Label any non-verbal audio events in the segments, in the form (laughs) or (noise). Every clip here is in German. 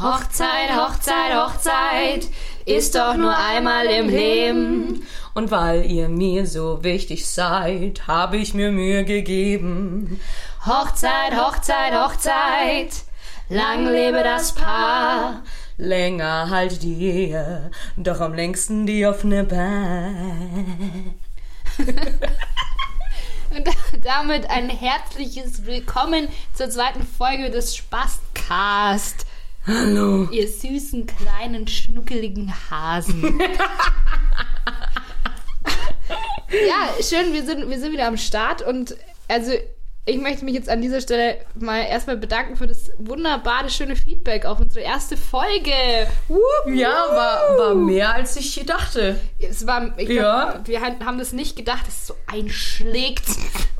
Hochzeit, Hochzeit, Hochzeit ist doch nur einmal im Leben. Und weil ihr mir so wichtig seid, habe ich mir Mühe gegeben. Hochzeit, Hochzeit, Hochzeit, lang lebe das Paar. Länger halt die Ehe, doch am längsten die offene Bahn. Und damit ein herzliches Willkommen zur zweiten Folge des Spastcast. Hallo. Ihr süßen, kleinen, schnuckeligen Hasen. (laughs) ja, schön, wir sind, wir sind wieder am Start und also ich möchte mich jetzt an dieser Stelle mal erstmal bedanken für das wunderbare, schöne Feedback auf unsere erste Folge. Wupp, Ja, war, war mehr als ich dachte. Es war, ich Ja. glaub, wir haben das nicht gedacht, dass es so einschlägt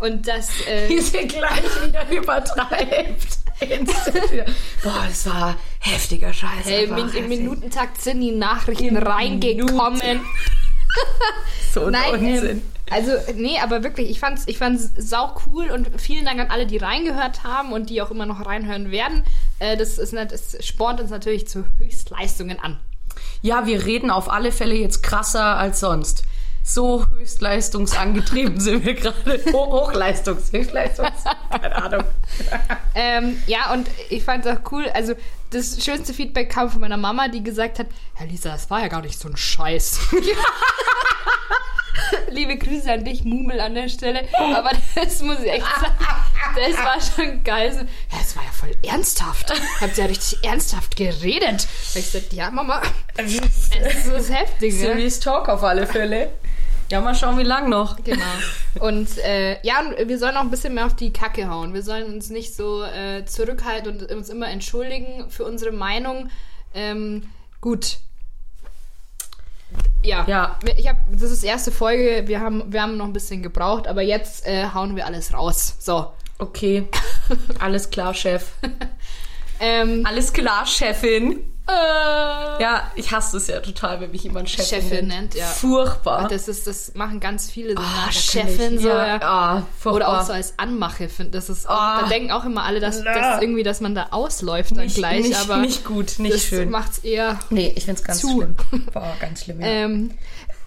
und das. Äh, (laughs) Wie sie gleich wieder übertreibt. (laughs) Boah, das war heftiger Scheiß. Hey, im heftig. Minutentakt sind die Nachrichten reingekommen. (laughs) So ein Nein, Unsinn. ähm, also nee, aber wirklich, ich fand's, ich fand's sau cool und vielen Dank an alle, die reingehört haben und die auch immer noch reinhören werden. Äh, das ist nat- das spornt uns natürlich zu Höchstleistungen an. Ja, wir reden auf alle Fälle jetzt krasser als sonst. So höchstleistungsangetrieben sind wir gerade. (laughs) Ho Hochleistungs, Höchstleistungs, keine Ahnung. (laughs) Ähm, ja, und ich fand's auch cool. Also, das schönste Feedback kam von meiner Mama, die gesagt hat: Herr Lisa, das war ja gar nicht so ein Scheiß. (laughs) (laughs) Liebe Grüße an dich, Mumel an der Stelle. Aber das muss ich echt sagen, das war schon geil. So, ja, das war ja voll ernsthaft. Habt ihr ja richtig ernsthaft geredet. Da ich gesagt, ja, Mama, das ist so das Heftige. Serious Talk auf alle Fälle. Ja, mal schauen, wie lang noch. Genau. Und äh, ja, wir sollen auch ein bisschen mehr auf die Kacke hauen. Wir sollen uns nicht so äh, zurückhalten und uns immer entschuldigen für unsere Meinung. Ähm, gut. Ja. Ja. Ich hab, das ist die erste Folge. Wir haben, wir haben noch ein bisschen gebraucht, aber jetzt äh, hauen wir alles raus. So. Okay. (laughs) Alles klar, Chef. Ähm, Alles klar, Chefin. Äh, Ja, ich hasse es ja total, wenn mich jemand Chefin, Chefin nennt, ja. Furchtbar. Das ist, das machen ganz viele so Ah, kann Chefin so. ja, ah, furchtbar. Oder auch so als Anmache, find, das ist auch, Ah. da denken auch immer alle, dass, dass irgendwie, dass man da ausläuft dann nicht, gleich, nicht, aber nicht gut, nicht das schön. macht's eher Nee, ich find's ganz Zu. schlimm. (laughs) Boah, ganz schlimm, ja. ähm,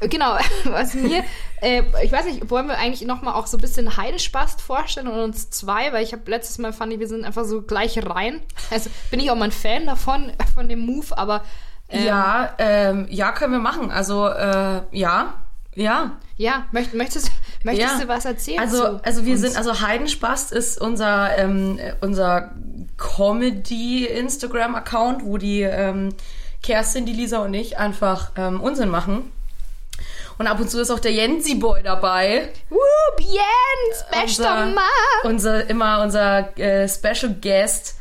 genau, (laughs) was mir, äh, ich weiß nicht, wollen wir eigentlich nochmal auch so ein bisschen Heidespast vorstellen und uns zwei, weil ich habe letztes Mal fand ich, wir sind einfach so gleich rein. Also bin ich auch mal ein Fan davon, (laughs) von dem Move, aber ähm, ja, ähm, ja, können wir machen. Also, äh, ja, ja. ja, möcht, möchtest, möchtest ja. du was erzählen? Also, also wir uns? sind, also Heidenspast ist unser, ähm, unser Comedy-Instagram-Account, wo die ähm, Kerstin, die Lisa und ich einfach ähm, Unsinn machen. Und ab und zu ist auch der Jensi-Boy dabei. Whoop, Jens, bester unser, unser immer unser äh, Special Guest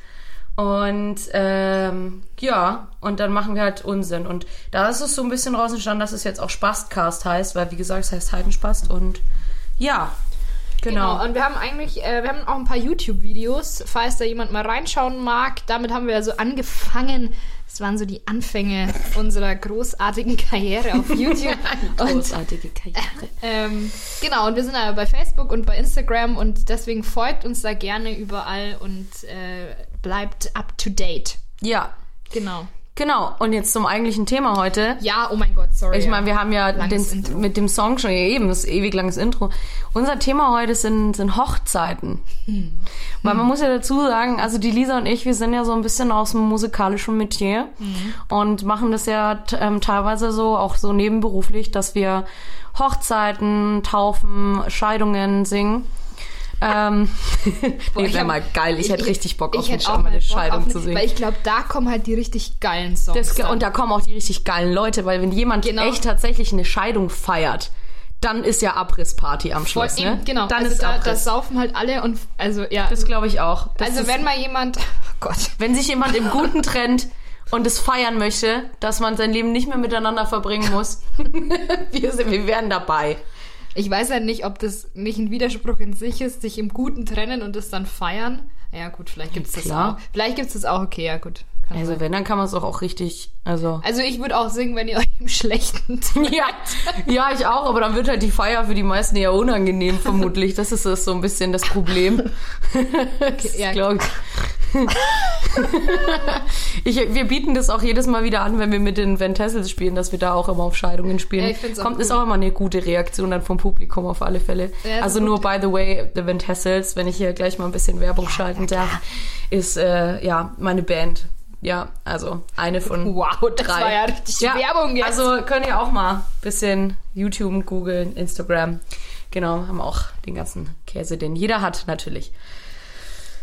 und ähm, ja und dann machen wir halt Unsinn und da ist es so ein bisschen raus entstanden, dass es jetzt auch Spastcast heißt, weil wie gesagt es heißt Heidenspast und ja genau, Genau, und wir haben eigentlich, äh, wir haben auch ein paar YouTube-Videos, falls da jemand mal reinschauen mag. Damit haben wir also angefangen. Das waren so die Anfänge unserer großartigen Karriere auf (laughs) YouTube. und großartige Karriere. ähm, genau, und wir sind aber bei Facebook und bei Instagram und deswegen folgt uns da gerne überall und äh, bleibt up to date. Ja, Genau. Genau und jetzt zum eigentlichen Thema heute. Ja, oh mein Gott, sorry. Ich meine, wir haben ja den, mit dem Song schon eben, das ewig langes Intro. Unser Thema heute sind, sind Hochzeiten. Hm. Weil man muss ja dazu sagen, also die Lisa und ich, wir sind ja so ein bisschen aus dem musikalischen Metier Mhm. und machen das ja ähm, teilweise so, auch so nebenberuflich, dass wir Hochzeiten, Taufen, Scheidungen singen. Ähm, (laughs) nee, ich wäre mal geil. Ich, hätte richtig Bock auf ich eine, auch mal Scheidung zu singen. Weil ich glaube, da kommen halt die richtig geilen Songs. Das, und da kommen auch die richtig geilen Leute, weil wenn jemand Genau. echt tatsächlich eine Scheidung feiert, dann ist ja Abrissparty am Voll Schluss, eben, ne? Genau, Dann also ist da, Abriss. das saufen halt alle und also ja. das glaube ich auch. Das also ist, wenn mal jemand, (laughs) oh Gott, wenn sich jemand im Guten (laughs) trennt und es feiern möchte, dass man sein Leben nicht mehr miteinander verbringen muss, wir, sind, wir wären dabei. Ich weiß ja nicht, ob das nicht ein Widerspruch in sich ist, sich im Guten trennen und das dann feiern. Ja gut, vielleicht gibt's das klar. auch. Vielleicht gibt's das auch. Okay, ja gut. Also sein. wenn, dann kann man es auch, auch richtig, also... also ich würde auch singen, wenn ihr (laughs) euch im Schlechten. (laughs) Ja, ja, ich auch, aber dann wird halt die Feier für die meisten eher unangenehm, vermutlich. Das ist das so ein bisschen das Problem. (laughs) das ja, glaub ich. (laughs) ich, wir bieten das auch jedes Mal wieder an, wenn wir mit den Van Tassels spielen, dass wir da auch immer auf Scheidungen spielen. Ja, ich find's auch Kommt, ist auch immer eine gute Reaktion dann vom Publikum auf alle Fälle. Ja, also nur by the way, The Van Tassels, wenn ich hier gleich mal ein bisschen Werbung schalten darf, ist äh, ja meine Band. Ja, also eine von Wow, das drei. war ja richtig Werbung jetzt. Also könnt ihr auch mal ein bisschen YouTube googeln, Instagram. Genau, haben auch den ganzen Käse, den jeder hat, natürlich.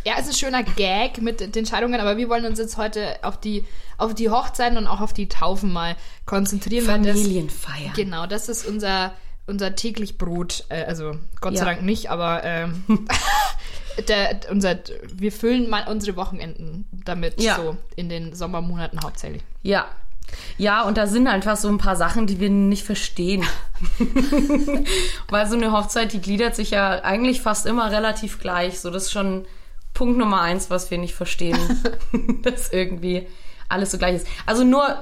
Ja, es ist ein schöner Gag mit den Scheidungen, aber wir wollen uns jetzt heute auf die, auf die Hochzeiten und auch auf die Taufen mal konzentrieren. weil das- Familienfeier. Genau, das ist unser, unser täglich Brot. Äh, also Gott sei Ja. Dank nicht, aber ähm, (laughs) der, unser, wir füllen mal unsere Wochenenden damit Ja. so in den Sommermonaten hauptsächlich. Ja. Ja, und da sind einfach so ein paar Sachen, die wir nicht verstehen. (laughs) Weil so eine Hochzeit, die gliedert sich ja eigentlich fast immer relativ gleich. So, das ist schon Punkt Nummer eins, was wir nicht verstehen. (laughs) dass irgendwie alles so gleich ist. Also nur,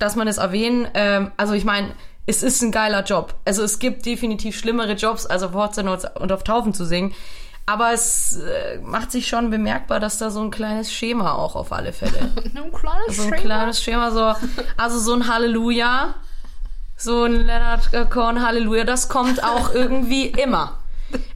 dass man es erwähnen, ähm, also ich meine, es ist ein geiler Job. Also es gibt definitiv schlimmere Jobs, als auf Hochzeiten und auf Taufen zu singen. Aber es äh, macht sich schon bemerkbar, dass da so ein kleines Schema auch auf alle Fälle (laughs) Ein kleines so ein Schema. kleines Schema, so, also so ein Halleluja, so ein Leonard Cohen Halleluja, das kommt auch (laughs) irgendwie immer.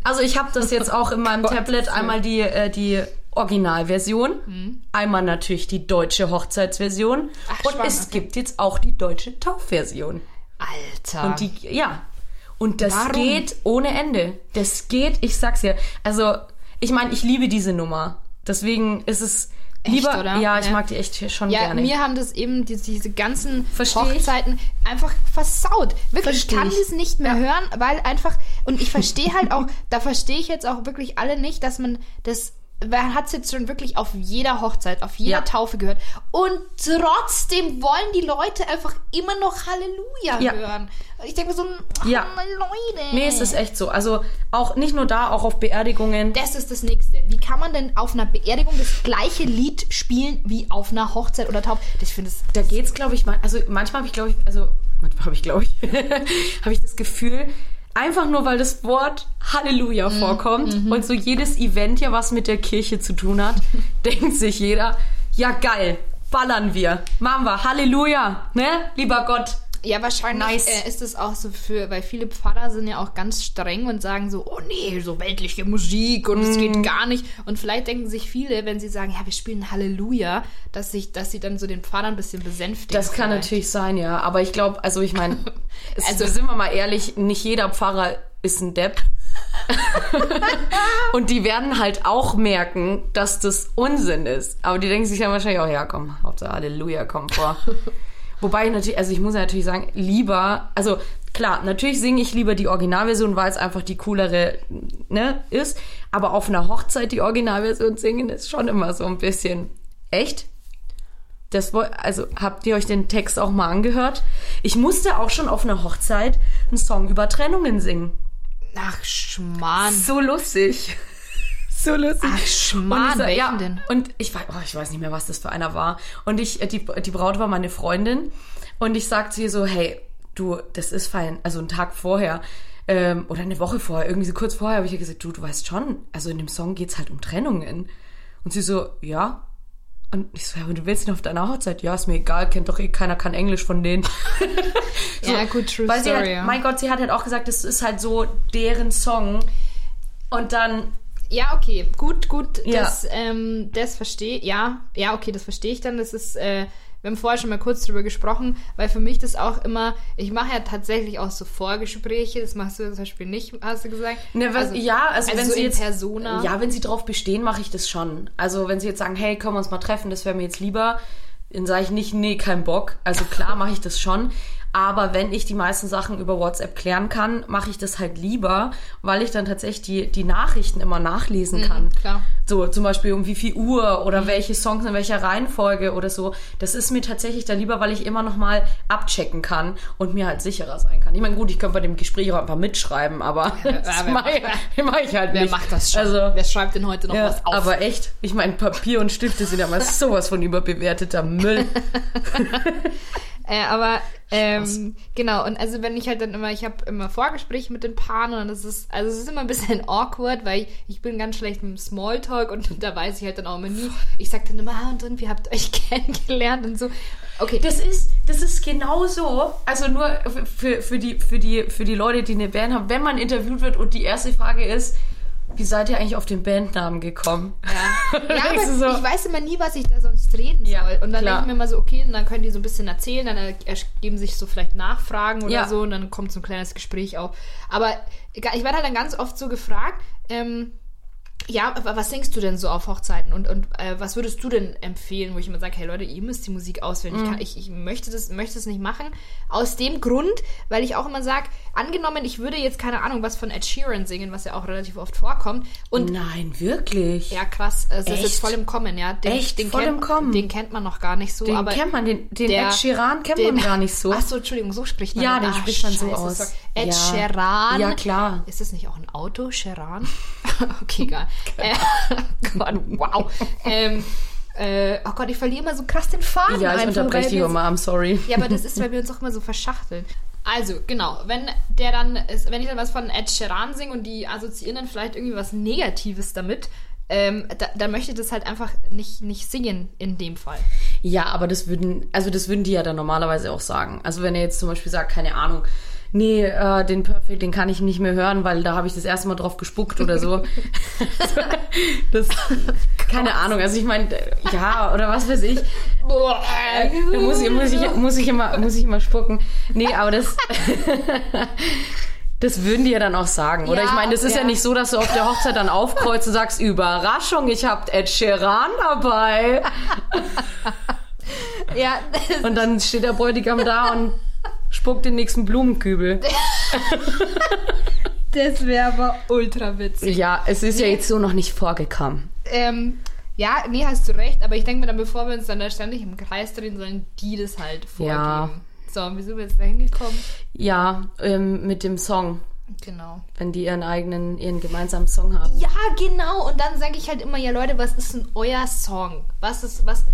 Also ich habe das jetzt auch in meinem Gott, Tablet einmal die, äh, die Originalversion, einmal natürlich die deutsche Hochzeitsversion Ach, und spannend, es gibt jetzt auch die deutsche Taufversion. Alter. Und die, ja. Und das Warum? geht ohne Ende. Das geht, ich sag's dir. Also, ich meine, ich liebe diese Nummer. Deswegen ist es Echt, lieber. oder? Ja, ich Ja. mag die echt schon ja, gerne. mir haben das eben diese, diese ganzen Versteh ich. Hochzeiten einfach versaut. Wirklich, ich Versteh kann ich. das nicht mehr hören, weil einfach, und ich verstehe halt auch, (laughs) da verstehe ich jetzt auch wirklich alle nicht, dass man das, man hat es jetzt schon wirklich auf jeder Hochzeit, auf jeder Ja. Taufe gehört. Und trotzdem wollen die Leute einfach immer noch Halleluja Ja. hören. Ich denke mir so, ach, Ja. Leute. Nee, es ist echt so. Also auch nicht nur da, auch auf Beerdigungen. Das ist das Nächste. Wie kann man denn auf einer Beerdigung das gleiche Lied spielen wie auf einer Hochzeit oder Taufe? Ich finde es Da geht's, glaube ich, mal. Also manchmal habe ich, glaube ich, also manchmal habe ich, glaube ich, (laughs) habe ich das Gefühl, einfach nur weil das Wort Halleluja Mhm. vorkommt und so jedes Event ja was mit der Kirche zu tun hat, (laughs) denkt sich jeder, ja geil, ballern wir, machen wir, Halleluja, ne, lieber Gott. Ja, wahrscheinlich Nice. äh, ist es auch so für, weil viele Pfarrer sind ja auch ganz streng und sagen so, oh nee, so weltliche Musik und es Mm. geht gar nicht. Und vielleicht denken sich viele, wenn sie sagen, ja, wir spielen Halleluja, dass, sich, dass sie dann so den Pfarrer ein bisschen besänftigen. Das kann vielleicht. natürlich sein, ja, aber ich glaube, also ich meine, (laughs) Also- also sind wir mal ehrlich, nicht jeder Pfarrer ist ein Depp. (laughs) Und die werden halt auch merken, dass das Unsinn ist. Aber die denken sich dann wahrscheinlich auch, ja komm, Hauptsache Halleluja kommt vor. (laughs) Wobei ich natürlich, also ich muss ja natürlich sagen, lieber, also klar, natürlich singe ich lieber die Originalversion, weil es einfach die coolere, ne, ist. Aber auf einer Hochzeit die Originalversion singen ist schon immer so ein bisschen echt. Das, also habt ihr euch den Text auch mal angehört? Ich musste auch schon auf einer Hochzeit einen Song über Trennungen singen. Ach, Schmarrn. So lustig. So lustig. Ach, Schmarrn, und ich, ja, denn? Und ich, weiß- oh, ich weiß nicht mehr, was das für einer war. Und ich, äh, die, die Braut war meine Freundin. Und ich sagte zu ihr so, hey, du, das ist fein. Also einen Tag vorher ähm, oder eine Woche vorher, irgendwie so kurz vorher habe ich ihr gesagt, du, du weißt schon, also in dem Song geht's halt um Trennungen. Und sie so, ja. Und ich so, ja, aber du willst ihn auf deiner Hochzeit? Ja, ist mir egal, kennt doch eh keiner, kann Englisch von denen. (laughs) ja, gut, true Weil sie story. ja. mein Gott, sie hat halt auch gesagt, das ist halt so deren Song. Und dann, Ja, okay, gut, gut, Ja. das, ähm, das verstehe ja, ja, okay, das verstehe ich dann. Das ist, äh, wir haben vorher schon mal kurz drüber gesprochen, weil für mich das auch immer, ich mache ja tatsächlich auch so Vorgespräche, das machst du zum Beispiel nicht, hast du gesagt? ne, was, ja, also, wenn so sie jetzt, Persona. ja, wenn sie drauf bestehen, mache ich das schon. Also wenn sie jetzt sagen, hey, können wir uns mal treffen, das wäre mir jetzt lieber, dann sage ich nicht, nee, kein Bock. Also klar mache ich das schon. Aber wenn ich die meisten Sachen über WhatsApp klären kann, mache ich das halt lieber, weil ich dann tatsächlich die, die Nachrichten immer nachlesen kann. Mhm, klar. So zum Beispiel um wie viel Uhr oder welche Songs in welcher Reihenfolge oder so. Das ist mir tatsächlich dann lieber, weil ich immer noch mal abchecken kann und mir halt sicherer sein kann. Ich meine, gut, ich könnte bei dem Gespräch auch einfach mitschreiben, aber (laughs) das wer mache ich, (laughs) mach ich halt Wer nicht. macht das schon? Also, Wer schreibt denn heute noch ja, was auf? aber echt, ich meine, Papier und Stifte sind ja mal (laughs) sowas von überbewerteter Müll. Äh, aber ähm, genau, und also wenn ich halt dann immer, ich habe immer Vorgespräche mit den Paaren und das ist, also es ist immer ein bisschen (laughs) awkward, weil ich, ich bin ganz schlecht im Smalltalk und (laughs) da weiß ich halt dann auch immer nie. Ich sag dann immer, ah, und, und wie habt ihr euch (laughs) kennengelernt und so. Okay. Das ist, das ist genau so. Also nur für, für, die, für, die, für die Leute, die eine Band haben, wenn man interviewt wird und die erste Frage ist, wie seid ihr eigentlich auf den Bandnamen gekommen? Ja, ja aber so? ich weiß immer nie, was ich da sonst reden Ja, soll. Und dann denke ich mir immer so, okay, und dann können die so ein bisschen erzählen, dann ergeben sich so vielleicht Nachfragen oder Ja. so und dann kommt so ein kleines Gespräch auf. Aber ich werde halt dann ganz oft so gefragt, ähm, ja, aber was denkst du denn so auf Hochzeiten und, und äh, was würdest du denn empfehlen, wo ich immer sage, hey Leute, ihr müsst die Musik auswählen. Mhm. Ich, kann, ich, ich möchte, das, möchte das nicht machen. Aus dem Grund, weil ich auch immer sage, angenommen, ich würde jetzt keine Ahnung was von Ed Sheeran singen, was ja auch relativ oft vorkommt. Und Nein, wirklich? ja, krass. Es ist Echt? jetzt voll im Kommen, ja. Den, Echt? Den Voll kennt, im Kommen? Den kennt man noch gar nicht so. Den aber kennt man, den, den der- Ed Sheeran kennt den- man gar nicht so. Ach so, Entschuldigung, so spricht man Ja, den spricht man so aus. Ed Ja. Sheeran. Ja, klar. Ist das nicht auch ein Auto, Sheeran? (laughs) okay, egal. Äh, (laughs) Gott, wow. ähm, äh, oh Gott, ich verliere immer so krass den Faden. ja, ich einfach, unterbreche dich immer, I'm sorry. ja, aber das ist, weil wir uns auch immer so verschachteln. Also, genau, wenn der dann, ist, wenn ich dann was von Ed Sheeran singe und die assoziieren dann vielleicht irgendwie was Negatives damit, ähm, da, dann möchte ich das halt einfach nicht, nicht singen in dem Fall. Ja, aber das würden, also das würden die ja dann normalerweise auch sagen. Also wenn er jetzt zum Beispiel sagt, keine Ahnung, nee, äh, den Perfect, den kann ich nicht mehr hören, weil da habe ich das erste Mal drauf gespuckt oder so. (laughs) das, keine Ahnung, also ich meine, ja, oder was weiß ich. Boah. Da muss ich, muss ich, muss ich immer, muss ich immer spucken. Nee, aber das, (laughs) das würden die ja dann auch sagen. Oder Ja, ich meine, das ist ja. ja. nicht so, dass du auf der Hochzeit dann aufkreuzt und sagst, Überraschung, ich hab Ed Sheeran dabei. (laughs) Ja, Und dann steht der Bräutigam da und spuckt den nächsten Blumenkübel. (laughs) das wäre aber ultra witzig. Ja, es ist ja jetzt so noch nicht vorgekommen. Ähm, ja, nee, hast du recht, aber ich denke mir dann, bevor wir uns dann da ständig im Kreis drehen, sollen die das halt vorgeben. Ja. So, und wie sind wir jetzt da hingekommen? Ja, ähm, mit dem Song, Genau. wenn die ihren eigenen, ihren gemeinsamen Song haben. Ja, genau. Und dann sage ich halt immer, ja Leute, was ist denn euer Song? Was ist, was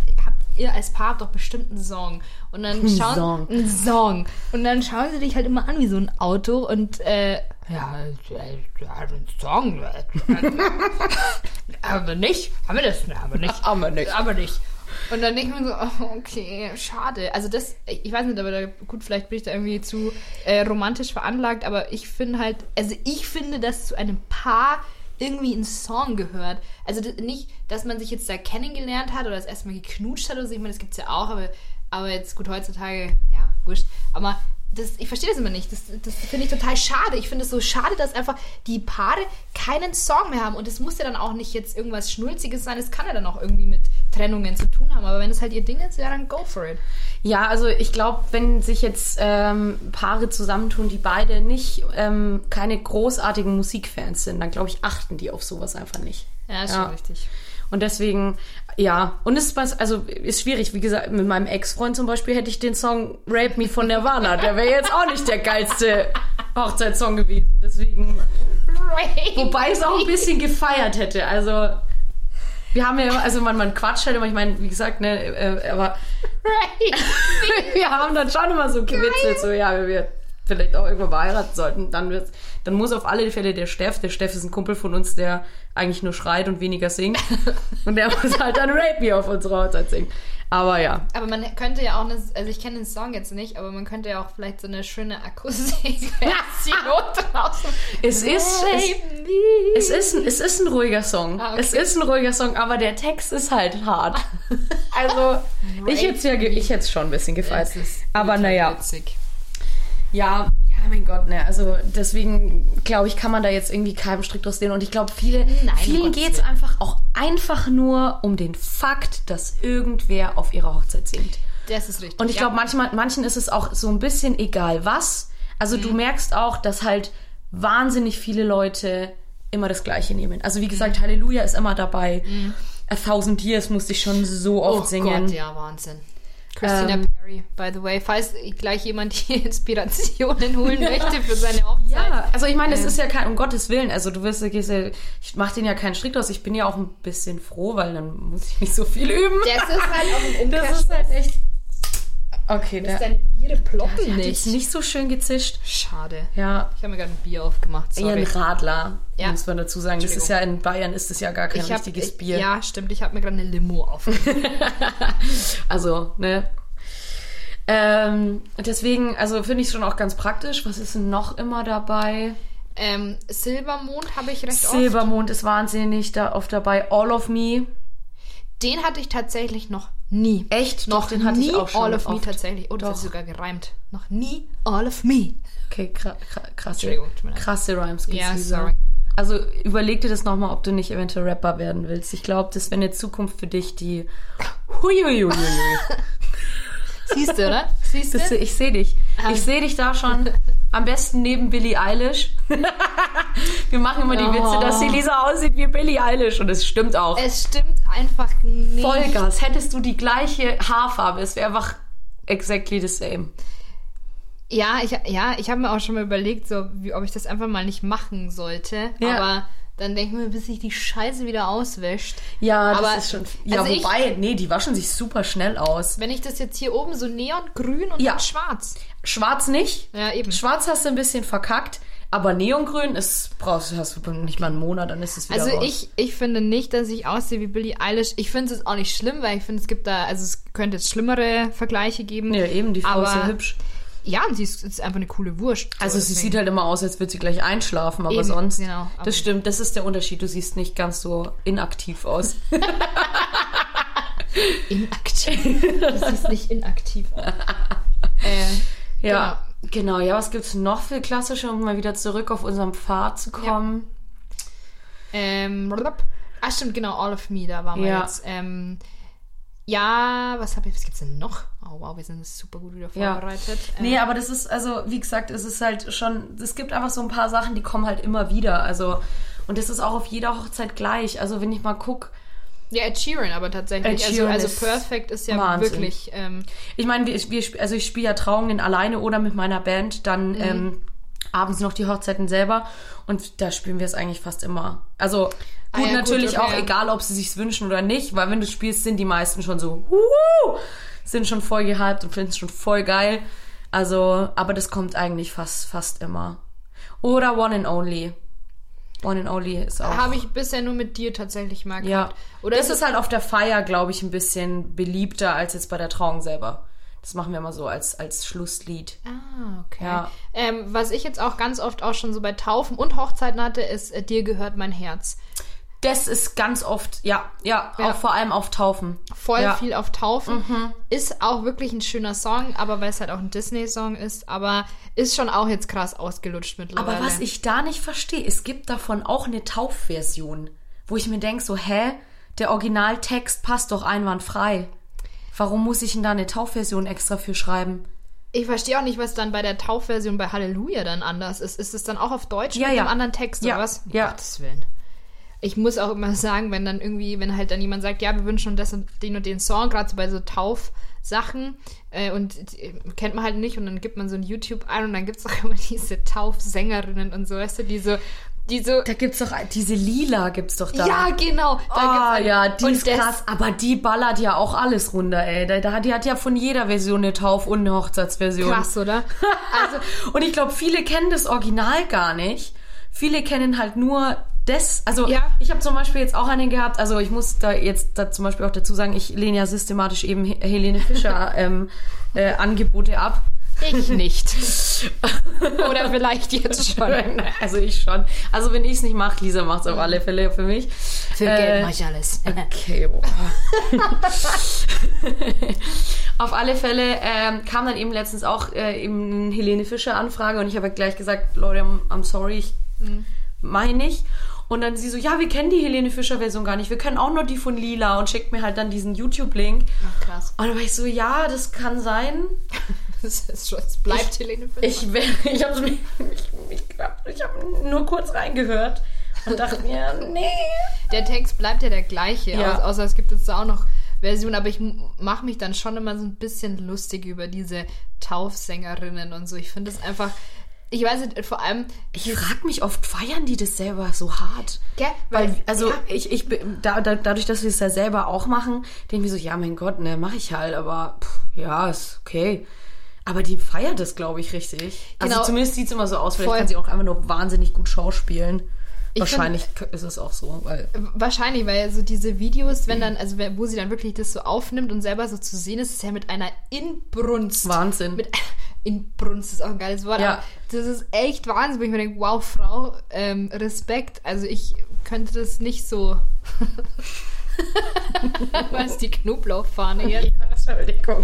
ihr als Paar habt doch bestimmt einen Song? Und dann schauen Song. einen Song. Und dann schauen sie dich halt immer an wie so ein Auto und äh, ja, äh, ja, ein Song. äh, (laughs) haben wir nicht? Haben wir das? Ne, Haben wir nicht. Haben wir nicht. Aber nicht. Und dann denke ich mir so, oh, okay, schade. Also das, ich weiß nicht, aber da, gut, vielleicht bin ich da irgendwie zu äh, romantisch veranlagt, aber ich finde halt, also ich finde, dass zu einem Paar irgendwie ein Song gehört. Also nicht, dass man sich jetzt da kennengelernt hat oder das erstmal geknutscht hat oder so. Ich meine, das gibt's ja auch, aber, aber jetzt gut heutzutage, ja, wurscht. Aber das, ich verstehe das immer nicht. Das, das finde ich total schade. Ich finde es so schade, dass einfach die Paare keinen Song mehr haben. Und es muss ja dann auch nicht jetzt irgendwas Schnulziges sein. Es kann ja dann auch irgendwie mit Trennungen zu tun haben. Aber wenn es halt ihr Ding ist, ja, dann go for it. Ja, also ich glaube, wenn sich jetzt ähm, Paare zusammentun, die beide nicht ähm, keine großartigen Musikfans sind, dann glaube ich, achten die auf sowas einfach nicht. Ja, ist Ja. schon richtig. Und deswegen, ja, und es ist was, also ist schwierig. Wie gesagt, mit meinem Ex-Freund zum Beispiel hätte ich den Song Rape Me von Nirvana. Der wäre jetzt auch nicht der geilste Hochzeitssong gewesen. Deswegen, wobei es auch ein bisschen gefeiert hätte. Also wir haben ja immer, also man, man quatscht halt immer, ich meine, wie gesagt, ne, äh, aber (laughs) wir haben dann schon immer so gewitzelt, so ja, wenn wir vielleicht auch irgendwann mal heiraten sollten, dann wird's, dann muss auf alle Fälle der Steff, der Steff ist ein Kumpel von uns, der eigentlich nur schreit und weniger singt. (laughs) Und der muss halt dann Rape Me auf unserer Hochzeit singen. Aber ja. Aber man könnte ja auch, eine, also ich kenne den Song jetzt nicht, aber man könnte ja auch vielleicht so eine schöne Akustik-Version (laughs) draußen. Es ist, es, es ist, ein, es ist ein ruhiger Song. Ah, okay. Es ist ein ruhiger Song, aber der Text ist halt hart. (laughs) Also, ich hätte es ja, ich hätte schon ein bisschen gefeiert. Aber naja. Witzig. Ja, ja, mein Gott, ne. Also deswegen glaube ich, kann man da jetzt irgendwie keinen Strick draus sehen. Und ich glaube, viele, Nein, vielen geht es einfach auch einfach nur um den Fakt, dass irgendwer auf ihrer Hochzeit singt. Das ist richtig. Und ich Ja. glaube, manchmal, manchen ist es auch so ein bisschen egal was. Also Mhm. du merkst auch, dass halt wahnsinnig viele Leute immer das Gleiche nehmen. Also wie gesagt, Halleluja ist immer dabei. A Thousand Years musste ich schon so oft Mhm. oh singen. Gott, ja, Wahnsinn. Christina Ähm, Perry, by the way, falls gleich jemand die (laughs) Inspirationen holen möchte für seine Hochzeit. Ja, also ich meine, das Ähm. ist ja kein, um Gottes Willen, also du wirst, ja, ich mache den ja keinen Strick draus. Ich bin ja auch ein bisschen froh, weil dann muss ich nicht so viel üben. Das ist halt auch ein Das ist halt echt. Okay, der, deine Biere der ploppen hat nicht. jetzt nicht so schön gezischt. Schade. Ja, Ich habe mir gerade ein Bier aufgemacht. eher Sorry. ein Radler, Ja. muss man dazu sagen. Das ist ja in Bayern ist das ja gar kein ich hab, richtiges ich, Bier. Ja, stimmt. Ich habe mir gerade eine Limo aufgemacht. (laughs) Also, ne? Ähm, deswegen, also finde ich schon auch ganz praktisch. Was ist denn noch immer dabei? ähm, Silbermond habe ich recht oft. Silbermond ist wahnsinnig da oft dabei. All of Me. Den hatte ich tatsächlich noch nie. Echt? Noch Doch, den hatte nie ich auch schon All of Me oft. tatsächlich. Oh, das Doch. sogar gereimt. Noch nie All of Me. Okay, kra kra krasse, krasse Rhymes Ja, diese. sorry. Also überleg dir das nochmal, ob du nicht eventuell Rapper werden willst. Ich glaube, das wäre eine Zukunft für dich, die... (laughs) Huiuiuiui. Siehst du, oder? Siehst du? Das, ich sehe dich. Ah. Ich sehe dich da schon. Am besten neben Billie Eilish. (laughs) Wir machen immer die Witze, dass sie Lisa aussieht wie Billie Eilish. Und es stimmt auch. Es stimmt einfach nicht. Vollgas. Hättest du die gleiche Haarfarbe, es wäre einfach exactly the same. Ja, ich, ja, ich habe mir auch schon mal überlegt, so, wie, ob ich das einfach mal nicht machen sollte. Ja. Aber dann denke ich mir, bis sich die Scheiße wieder auswäscht. Ja, das Aber- ist schon. Ja, also ich- wobei, nee, die waschen sich super schnell aus. Wenn ich das jetzt hier oben so neongrün und Ja. dann schwarz. Schwarz nicht. Ja, eben. Schwarz hast du ein bisschen verkackt, aber Neongrün ist, brauchst hast du nicht mal einen Monat, dann ist es wieder Also raus. ich, ich finde nicht, dass ich aussehe wie Billie Eilish. Ich finde es auch nicht schlimm, weil ich finde, es gibt da, also es könnte jetzt schlimmere Vergleiche geben. Nee, eben, die Frau ist Aber- ja hübsch. Ja, und sie ist, ist einfach eine coole Wurst. Also sie deswegen. sieht halt immer aus, als würde sie gleich einschlafen, aber Eben, sonst. genau, aber- das stimmt, das ist der Unterschied. Du siehst nicht ganz so inaktiv aus. (laughs) inaktiv. Du siehst nicht inaktiv aus. (laughs) äh, ja, genau. Ja, was gibt's noch für klassische, um mal wieder zurück auf unseren Pfad zu kommen? Ähm, blablabla. ah, stimmt, genau, All of Me, da waren wir Ja. jetzt. Ähm, ja, was, hab ich, was gibt's denn noch? Oh, wow, wir sind super gut wieder Ja. vorbereitet. Ähm, Nee, aber das ist, also, wie gesagt, es ist halt schon, es gibt einfach so ein paar Sachen, die kommen halt immer wieder. Also, und das ist auch auf jeder Hochzeit gleich. Also, wenn ich mal guck, ja, Ed Sheeran aber tatsächlich. Also, Sheeran also ist Perfect ist ja Wahnsinn. wirklich. Ähm, ich meine, wir, wir, also ich spiele ja Trauungen alleine oder mit meiner Band, Mhm. dann ähm, abends noch die Hochzeiten selber und da spielen wir es eigentlich fast immer. Also gut, Ah ja, gut, natürlich okay, auch ja. egal, ob sie sich's wünschen oder nicht, weil wenn du spielst, sind die meisten schon so, Wuhu! sind schon voll gehypt und finden es schon voll geil. Also, aber das kommt eigentlich fast, fast immer. Oder One and Only. One and Only ist auch. Habe ich bisher nur mit dir tatsächlich mal Ja. gehabt. Oder das ist ist halt auf der Feier, glaube ich, ein bisschen beliebter als jetzt bei der Trauung selber. Das machen wir immer so als, als Schlusslied. Ah, okay. Ja. Ähm, was ich jetzt auch ganz oft auch schon so bei Taufen und Hochzeiten hatte, ist äh, Dir gehört mein Herz. Das ist ganz oft, ja, ja, Ja. auch vor allem auf Taufen. Voll ja. viel auf Taufen. Ist auch wirklich ein schöner Song, aber weil es halt auch ein Disney-Song ist, aber ist schon auch jetzt krass ausgelutscht mittlerweile. Aber was ich da nicht verstehe, es gibt davon auch eine Taufversion, wo ich mir denke, so, hä, der Originaltext passt doch einwandfrei. Warum muss ich denn da eine Taufversion extra für schreiben? Ich verstehe auch nicht, was dann bei der Taufversion bei Halleluja dann anders ist. Ist es dann auch auf Deutsch Ja, mit ja. einem anderen Text Ja, oder was? Um ja. Gottes Willen. Ich muss auch immer sagen, wenn dann irgendwie, wenn halt dann jemand sagt, ja, wir wünschen uns das und den und den Song, gerade so bei so Taufsachen, äh, und die, kennt man halt nicht und dann gibt man so ein YouTube ein und dann gibt es auch (laughs) immer diese Taufsängerinnen und so, weißt du, die so, die so, Da gibt's doch, diese Lila gibt's doch da. ja, genau. Da Ah, gibt's ja, die ist krass. Aber die ballert ja auch alles runter, ey. Da, da, die hat ja von jeder Version eine Tauf- und eine Hochzeitsversion. Krass, oder? (laughs) Also, Und ich glaube, viele kennen das Original gar nicht. Viele kennen halt nur das. Also Ja. ich habe zum Beispiel jetzt auch einen gehabt. Also ich muss da jetzt da zum Beispiel auch dazu sagen, ich lehne ja systematisch eben He- Helene Fischer (laughs) ähm, äh, Angebote ab. ich nicht. (laughs) Oder vielleicht jetzt (laughs) schon. Also ich schon. Also wenn ich es nicht mache, Lisa macht es auf alle Fälle für mich. Für Äh, Geld mach ich alles. Okay, boah. Auf alle Fälle ähm, kam dann eben letztens auch äh, eben eine Helene Fischer Anfrage und ich habe gleich gesagt, Leute, I'm, I'm sorry, ich meine nicht. Und dann sie so, ja, wir kennen die Helene Fischer Version gar nicht, wir können auch nur die von Lila und schickt mir halt dann diesen YouTube-Link. Ach, krass. Und dann war ich so, ja, das kann sein. (laughs) Das ist schon, es bleibt Helene Fischer. Ich, wär- (laughs) ich habe (laughs) ich, ich, glaub, ich hab nur kurz reingehört und dachte mir, nee. Der Text bleibt ja der gleiche, Ja. au- außer es gibt jetzt da auch noch Versionen, aber ich mache mich dann schon immer so ein bisschen lustig über diese Taufsängerinnen und so. Ich finde es einfach, ich weiß nicht, vor allem, Ich frage mich oft, feiern die das selber so hart? gell, Weil, also ja, ich, ich bin- da, da, dadurch, dass wir es ja selber auch machen, denke ich mir so, ja, mein Gott, ne, mache ich halt, aber pff, ja, ist okay. Aber die feiert das, glaube ich, richtig. Also Genau. zumindest sieht es immer so aus. Vielleicht Voll. kann sie auch einfach nur wahnsinnig gut schauspielen. Ich Wahrscheinlich ist es auch so, weil Wahrscheinlich, weil so diese Videos, wenn dann, also wo sie dann wirklich das so aufnimmt und selber so zu sehen ist, ist ja mit einer Inbrunst. Wahnsinn. Mit Inbrunst ist auch ein geiles Wort. Ja. Das ist echt Wahnsinn, wo ich mir denke, wow, Frau, ähm, Respekt. Also ich könnte das nicht so. (laughs) (laughs) Was die Knoblauchfahne jetzt? Entschuldigung.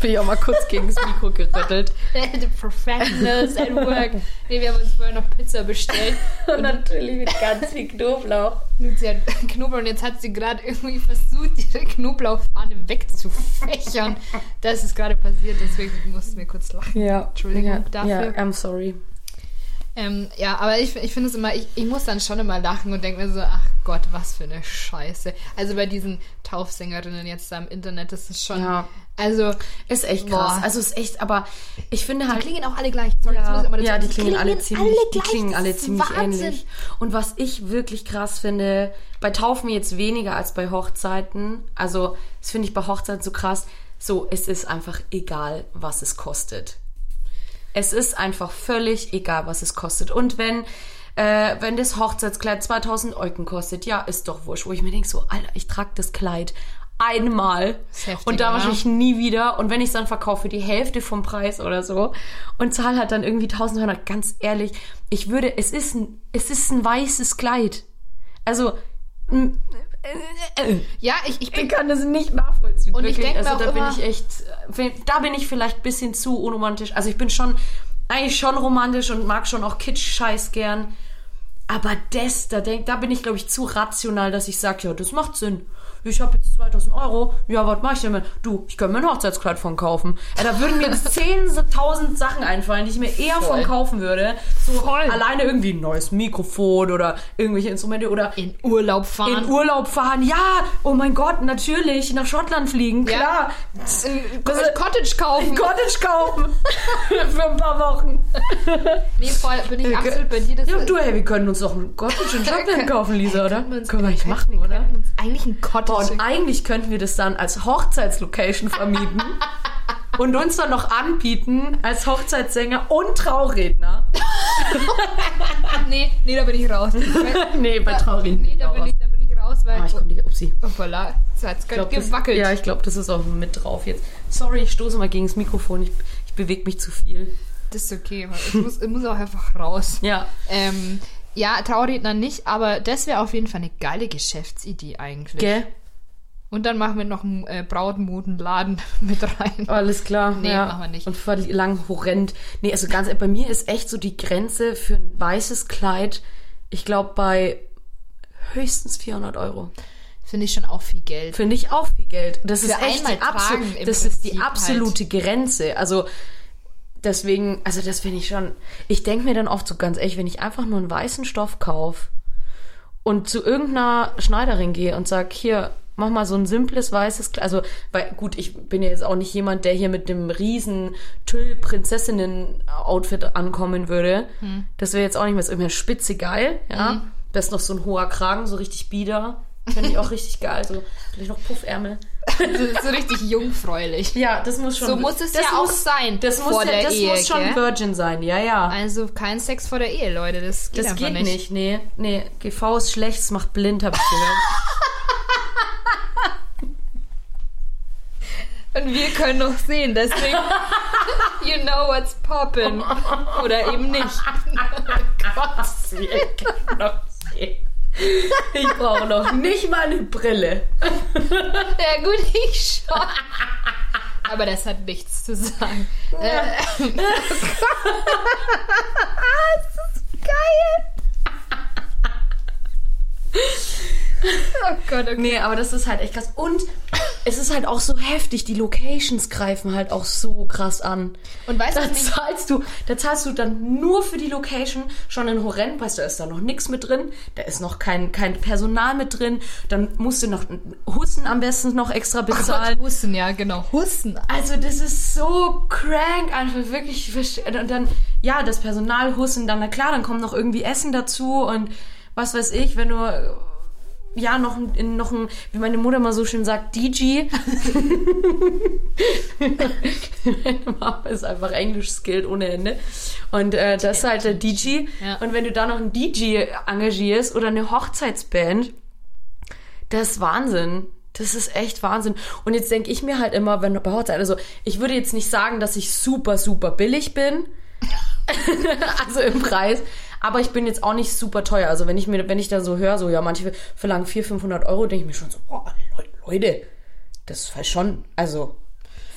Bin ich auch mal kurz gegen das Mikro gerüttelt. (laughs) The professionals at work. Nee, wir haben uns vorher noch Pizza bestellt. (laughs) Und natürlich mit ganz viel Knoblauch. Und sie hat Knoblauch und jetzt hat sie gerade irgendwie versucht, ihre Knoblauchfahne wegzufächern. Das ist gerade passiert, deswegen mussten wir kurz lachen. Ja. Entschuldigung ja, dafür. Ja, I'm sorry. Ähm, ja, aber ich, ich finde es immer, ich, ich muss dann schon immer lachen und denke mir so, ach Gott, was für eine Scheiße. Also bei diesen Taufsängerinnen jetzt da im Internet, das ist schon, Ja. also, Ist echt krass. Boah. Also ist echt, aber ich finde die halt. klingen auch alle gleich. Sorry, Ja, dazu ja, die sagen, klingen alle ziemlich, alle die klingen das alle ziemlich Wahnsinn. ähnlich. Und was ich wirklich krass finde, bei Taufen jetzt weniger als bei Hochzeiten. Also, das finde ich bei Hochzeiten so krass. So, es ist einfach egal, was es kostet. Es ist einfach völlig egal, was es kostet. Und wenn, äh, wenn das Hochzeitskleid 2000 Euken kostet, ja, ist doch wurscht. Wo ich mir denke, so, Alter, ich trage das Kleid einmal heftig, und da oder? wahrscheinlich nie wieder. Und wenn ich es dann verkaufe, die Hälfte vom Preis oder so und zahle halt dann irgendwie 1200, ganz ehrlich, ich würde, es ist ein, es ist ein weißes Kleid. Also, Ja, ich, ich bin ich kann das nicht nachvollziehen. Und ich wirklich. denk mir also da bin ich echt, äh, da bin ich vielleicht ein bisschen zu unromantisch. Also ich bin schon, eigentlich schon romantisch und mag schon auch Kitsch-Scheiß gern. Aber das, da, denk, da bin ich, glaube ich, zu rational, dass ich sage, ja, das macht Sinn. Ich habe jetzt 2000 Euro. Ja, was mache ich denn mit? Du, ich könnte mir ein Hochzeitskleid von kaufen. Ja, da würden mir jetzt (laughs) 10.000 Sachen einfallen, die ich mir eher von kaufen würde. So Voll. alleine irgendwie ein neues Mikrofon oder irgendwelche Instrumente oder in Urlaub fahren. in Urlaub fahren. Ja, oh mein Gott, natürlich. Nach Schottland fliegen, Ja. klar. ein Das- Cottage kaufen. Ein (laughs) Cottage kaufen. (laughs) Für ein paar Wochen. Nee, voll, bin ich absolut bei dir. Das Ja, du, hey, wir können uns doch ein Cottage in Schottland kaufen, Lisa, oder? Können wir uns- Können wir nicht machen, oder? eigentlich ein Cottage. Und eigentlich könnten wir das dann als Hochzeitslocation vermieten (laughs) und uns dann noch anbieten als Hochzeitssänger und Trauredner. (laughs) nee, nee, da bin ich raus. (laughs) nee, bei Trauredner. nee, da bin, ich, da bin ich raus, weil. Ah, ich komm nicht, upsie. oh, voilà. So hat's glaub, das- gewackelt. Ja, ich glaube, das ist auch mit drauf jetzt. Sorry, ich stoße mal gegen das Mikrofon. Ich, ich bewege mich zu viel. Das ist okay, ich muss, ich muss auch einfach raus. Ja. Ähm, ja, Trauredner nicht, aber das wäre auf jeden Fall eine geile Geschäftsidee eigentlich. Gell? Und dann machen wir noch einen äh, Brautmodenladen (laughs) mit rein. Alles klar. Nee, ja. machen wir nicht. Und völlig lang horrend. Nee, also ganz ehrlich, bei mir ist echt so die Grenze für ein weißes Kleid, ich glaube, bei höchstens 400 Euro. Finde ich schon auch viel Geld. Finde ich auch viel Geld. Das ist echt die, abso tragen im das ist die Prinzip halt. absolute Grenze. Also deswegen, also das finde ich schon. Ich denke mir dann oft so ganz ehrlich, wenn ich einfach nur einen weißen Stoff kaufe und zu irgendeiner Schneiderin gehe und sag, hier, mach mal so ein simples weißes Kleid. Also, weil, gut, ich bin ja jetzt auch nicht jemand, der hier mit dem riesen Tüll-Prinzessinnen-Outfit ankommen würde. Hm. Das wäre jetzt auch nicht mehr so irgendwie spitze geil, ja. Das ist noch so ein hoher Kragen, so richtig bieder. Finde ich auch (laughs) richtig geil. So, vielleicht noch Puffärmel. (laughs) so, richtig jungfräulich. Ja, das muss schon. So muss es ja auch muss, sein Das muss, vor ja, der das Ehe, muss schon gell? Virgin sein, ja, ja. Also kein Sex vor der Ehe, Leute. Das geht das geht nicht. nicht. nee. Nee, GV ist schlecht, es macht blind, habe ich gehört. (laughs) Und wir können noch sehen, deswegen (laughs) you know what's poppin'. Oder eben nicht. ich brauche noch nicht mal eine Brille. Ja gut, ich schon. Aber das hat nichts zu sagen. Äh, (laughs) das ist geil. (laughs) Oh Gott, okay. Nee, aber das ist halt echt krass. Und es ist halt auch so heftig. Die Locations greifen halt auch so krass an. Und weißt du, Da mich zahlst du, da zahlst du dann nur für die Location schon einen Horrendpreis. Da ist da noch nichts mit drin. Da ist noch kein, kein Personal mit drin. Dann musst du noch Hussen am besten noch extra bezahlen. Hussen, ja, genau. Hussen. Also das ist so crank, einfach wirklich. Und dann, ja, das Personal hussen, dann, na klar, dann kommt noch irgendwie Essen dazu und was weiß ich, wenn du ja, noch ein, noch ein, wie meine Mutter mal so schön sagt, DJ. meine (laughs) Mama ist einfach Englisch skilled ohne Ende. Und äh, das ist halt der DJ. Ja. Und wenn du da noch einen DJ engagierst oder eine Hochzeitsband, das ist Wahnsinn. Das ist echt Wahnsinn. Und jetzt denke ich mir halt immer, wenn bei Hochzeit, also ich würde jetzt nicht sagen, dass ich super, super billig bin. (laughs) also im Preis. Aber ich bin jetzt auch nicht super teuer. Also wenn ich mir, wenn ich da so höre, so ja, manche verlangen 400, 500 Euro, denke ich mir schon so, boah, Le- Leute, das ist halt schon, also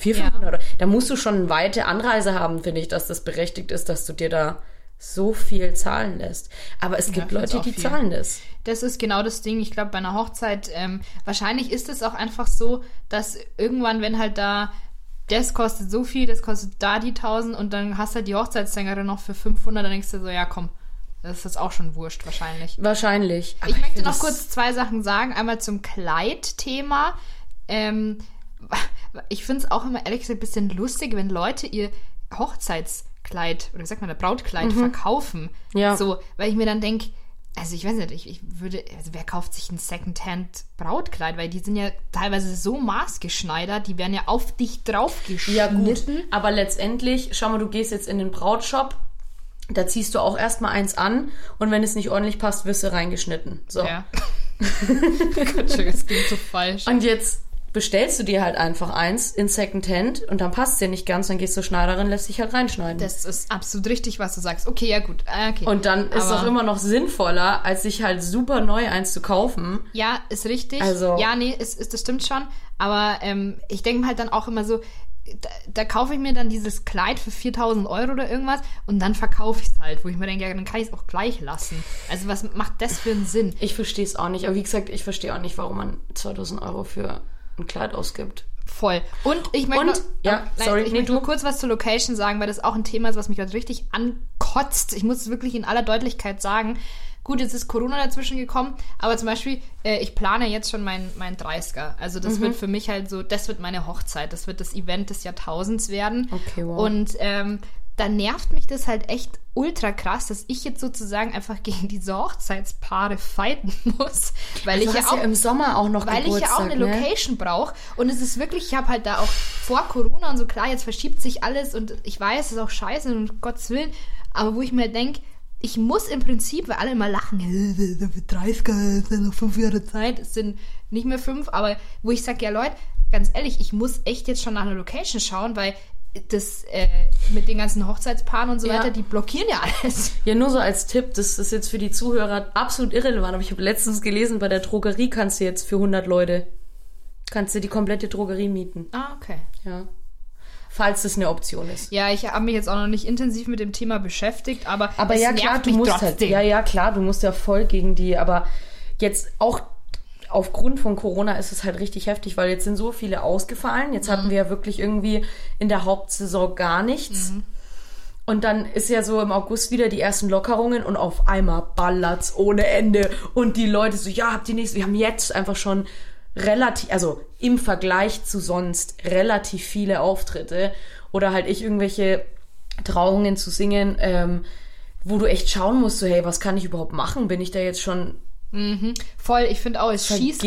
400, 500 Euro. Da musst du schon eine weite Anreise haben, finde ich, dass das berechtigt ist, dass du dir da so viel zahlen lässt. Aber es gibt find's Leute, die viel. zahlen das. Das ist genau das Ding. Ich glaube, bei einer Hochzeit, ähm, wahrscheinlich ist es auch einfach so, dass irgendwann, wenn halt da, das kostet so viel, das kostet da die 1000 und dann hast halt die Hochzeitssängerin noch für 500, dann denkst du so, ja komm, das ist jetzt auch schon wurscht wahrscheinlich. Wahrscheinlich. Aber Ich möchte noch kurz zwei Sachen sagen. Einmal zum Kleidthema. Ähm, (laughs) ich finde es auch immer ehrlich gesagt ein bisschen lustig, wenn Leute ihr Hochzeitskleid oder wie sagt man, der Brautkleid verkaufen. Mhm. Ja. So, weil ich mir dann denke, also ich weiß nicht, ich, ich würde, also wer kauft sich ein Secondhand Brautkleid? Weil die sind ja teilweise so maßgeschneidert, die werden ja auf dich draufgeschnitten. Ja, gut. Aber letztendlich, schau mal, du gehst jetzt in den Brautshop, da ziehst du auch erstmal eins an und wenn es nicht ordentlich passt, wirst du reingeschnitten. So. Ja. (laughs) Gott, das klingt so falsch. Und jetzt bestellst du dir halt einfach eins in Secondhand und dann passt es dir nicht ganz, dann gehst du zur Schneiderin, lässt dich halt reinschneiden. Das ist absolut richtig, was du sagst. Okay, ja gut. Ah, Okay. und dann ist es auch immer noch sinnvoller, als sich halt super neu eins zu kaufen. Ja, ist richtig. Also- ja, nee, ist, ist, das stimmt schon. Aber ähm, ich denke mir halt dann auch immer so, da, da kaufe ich mir dann dieses Kleid für 4000 Euro oder irgendwas und dann verkaufe ich es halt, wo ich mir denke, ja, dann kann ich es auch gleich lassen. Also was macht das für einen Sinn? Ich verstehe es auch nicht, aber wie gesagt, ich verstehe auch nicht, warum man 2000 Euro für ein Kleid ausgibt. Voll. Und ich möchte Und- noch, ja, nein, sorry, ich nee, möchte du. nur kurz was zur Location sagen, weil das auch ein Thema ist, was mich gerade richtig ankotzt. Ich muss es wirklich in aller Deutlichkeit sagen. Gut, jetzt ist Corona dazwischen gekommen, aber zum Beispiel, äh, ich plane jetzt schon meinen mein 30er. Also Mhm. das wird für mich halt so, das wird meine Hochzeit, das wird das Event des Jahrtausends werden. Okay, wow. Und ähm, da nervt mich das halt echt ultra krass, dass ich jetzt sozusagen einfach (laughs) gegen diese Hochzeitspaare fighten (laughs) muss, weil Du ich ja auch ja im Sommer auch noch weil ich ja auch Geburtstag, eine ne? Location brauche. Und es ist wirklich, ich habe halt da auch vor Corona und so, klar, jetzt verschiebt sich alles und ich weiß, es ist auch scheiße und um Gottes Willen, aber wo ich mir denke, ich muss im Prinzip, weil alle immer lachen, "Äh, für 30er ist ja noch fünf Jahre Zeit, es sind nicht mehr fünf, aber wo ich sage, ja Leute, ganz ehrlich, ich muss echt jetzt schon nach einer Location schauen, weil das äh, mit den ganzen Hochzeitspaaren und so Ja. weiter, die blockieren ja alles. Ja, nur so als Tipp, das ist jetzt für die Zuhörer absolut irrelevant, aber ich habe letztens gelesen, bei der Drogerie kannst du jetzt für 100 Leute, kannst du die komplette Drogerie mieten. Ah, okay. Ja. Falls das eine Option ist. Ja, ich habe mich jetzt auch noch nicht intensiv mit dem Thema beschäftigt, aber, Aber ja, klar, du musst trotzdem. halt, ja, ja, klar, du musst ja voll gegen die, aber jetzt auch aufgrund von Corona ist es halt richtig heftig, weil jetzt sind so viele ausgefallen. Jetzt Mhm. hatten wir ja wirklich irgendwie in der Hauptsaison gar nichts. Mhm. Und dann ist ja so im August wieder die ersten Lockerungen und auf einmal ballert's ohne Ende. Und die Leute so, ja, habt ihr nichts? Wir haben jetzt einfach schon relativ, also im Vergleich zu sonst relativ viele Auftritte. Oder halt ich irgendwelche Trauungen zu singen, ähm, wo du echt schauen musst, so, hey, was kann ich überhaupt machen? Bin ich da jetzt schon Voll, ich finde auch, es schießt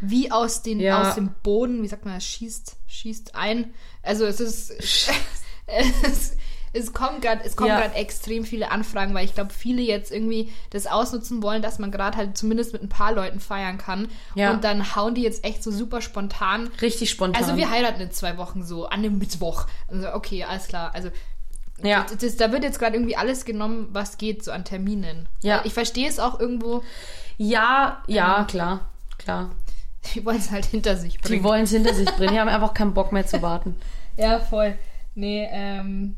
wie aus, den, Ja. aus dem Boden, wie sagt man, es schießt, schießt ein. Also es ist, (laughs) es, es kommt gerade, es kommen Ja. gerade extrem viele Anfragen, weil ich glaube, viele jetzt irgendwie das ausnutzen wollen, dass man gerade halt zumindest mit ein paar Leuten feiern kann. Ja. Und dann hauen die jetzt echt so super spontan. richtig spontan. Also wir heiraten in zwei Wochen so, an dem Mittwoch. Also okay, alles klar. Also ja. das, das, da wird jetzt gerade irgendwie alles genommen, was geht, so an Terminen. Ja. Ich verstehe es auch irgendwo, ja, ja, klar, klar. die wollen es halt hinter sich bringen. Die wollen es hinter sich bringen. Die haben (laughs) einfach keinen Bock mehr zu warten. Ja, voll. Nee, ähm.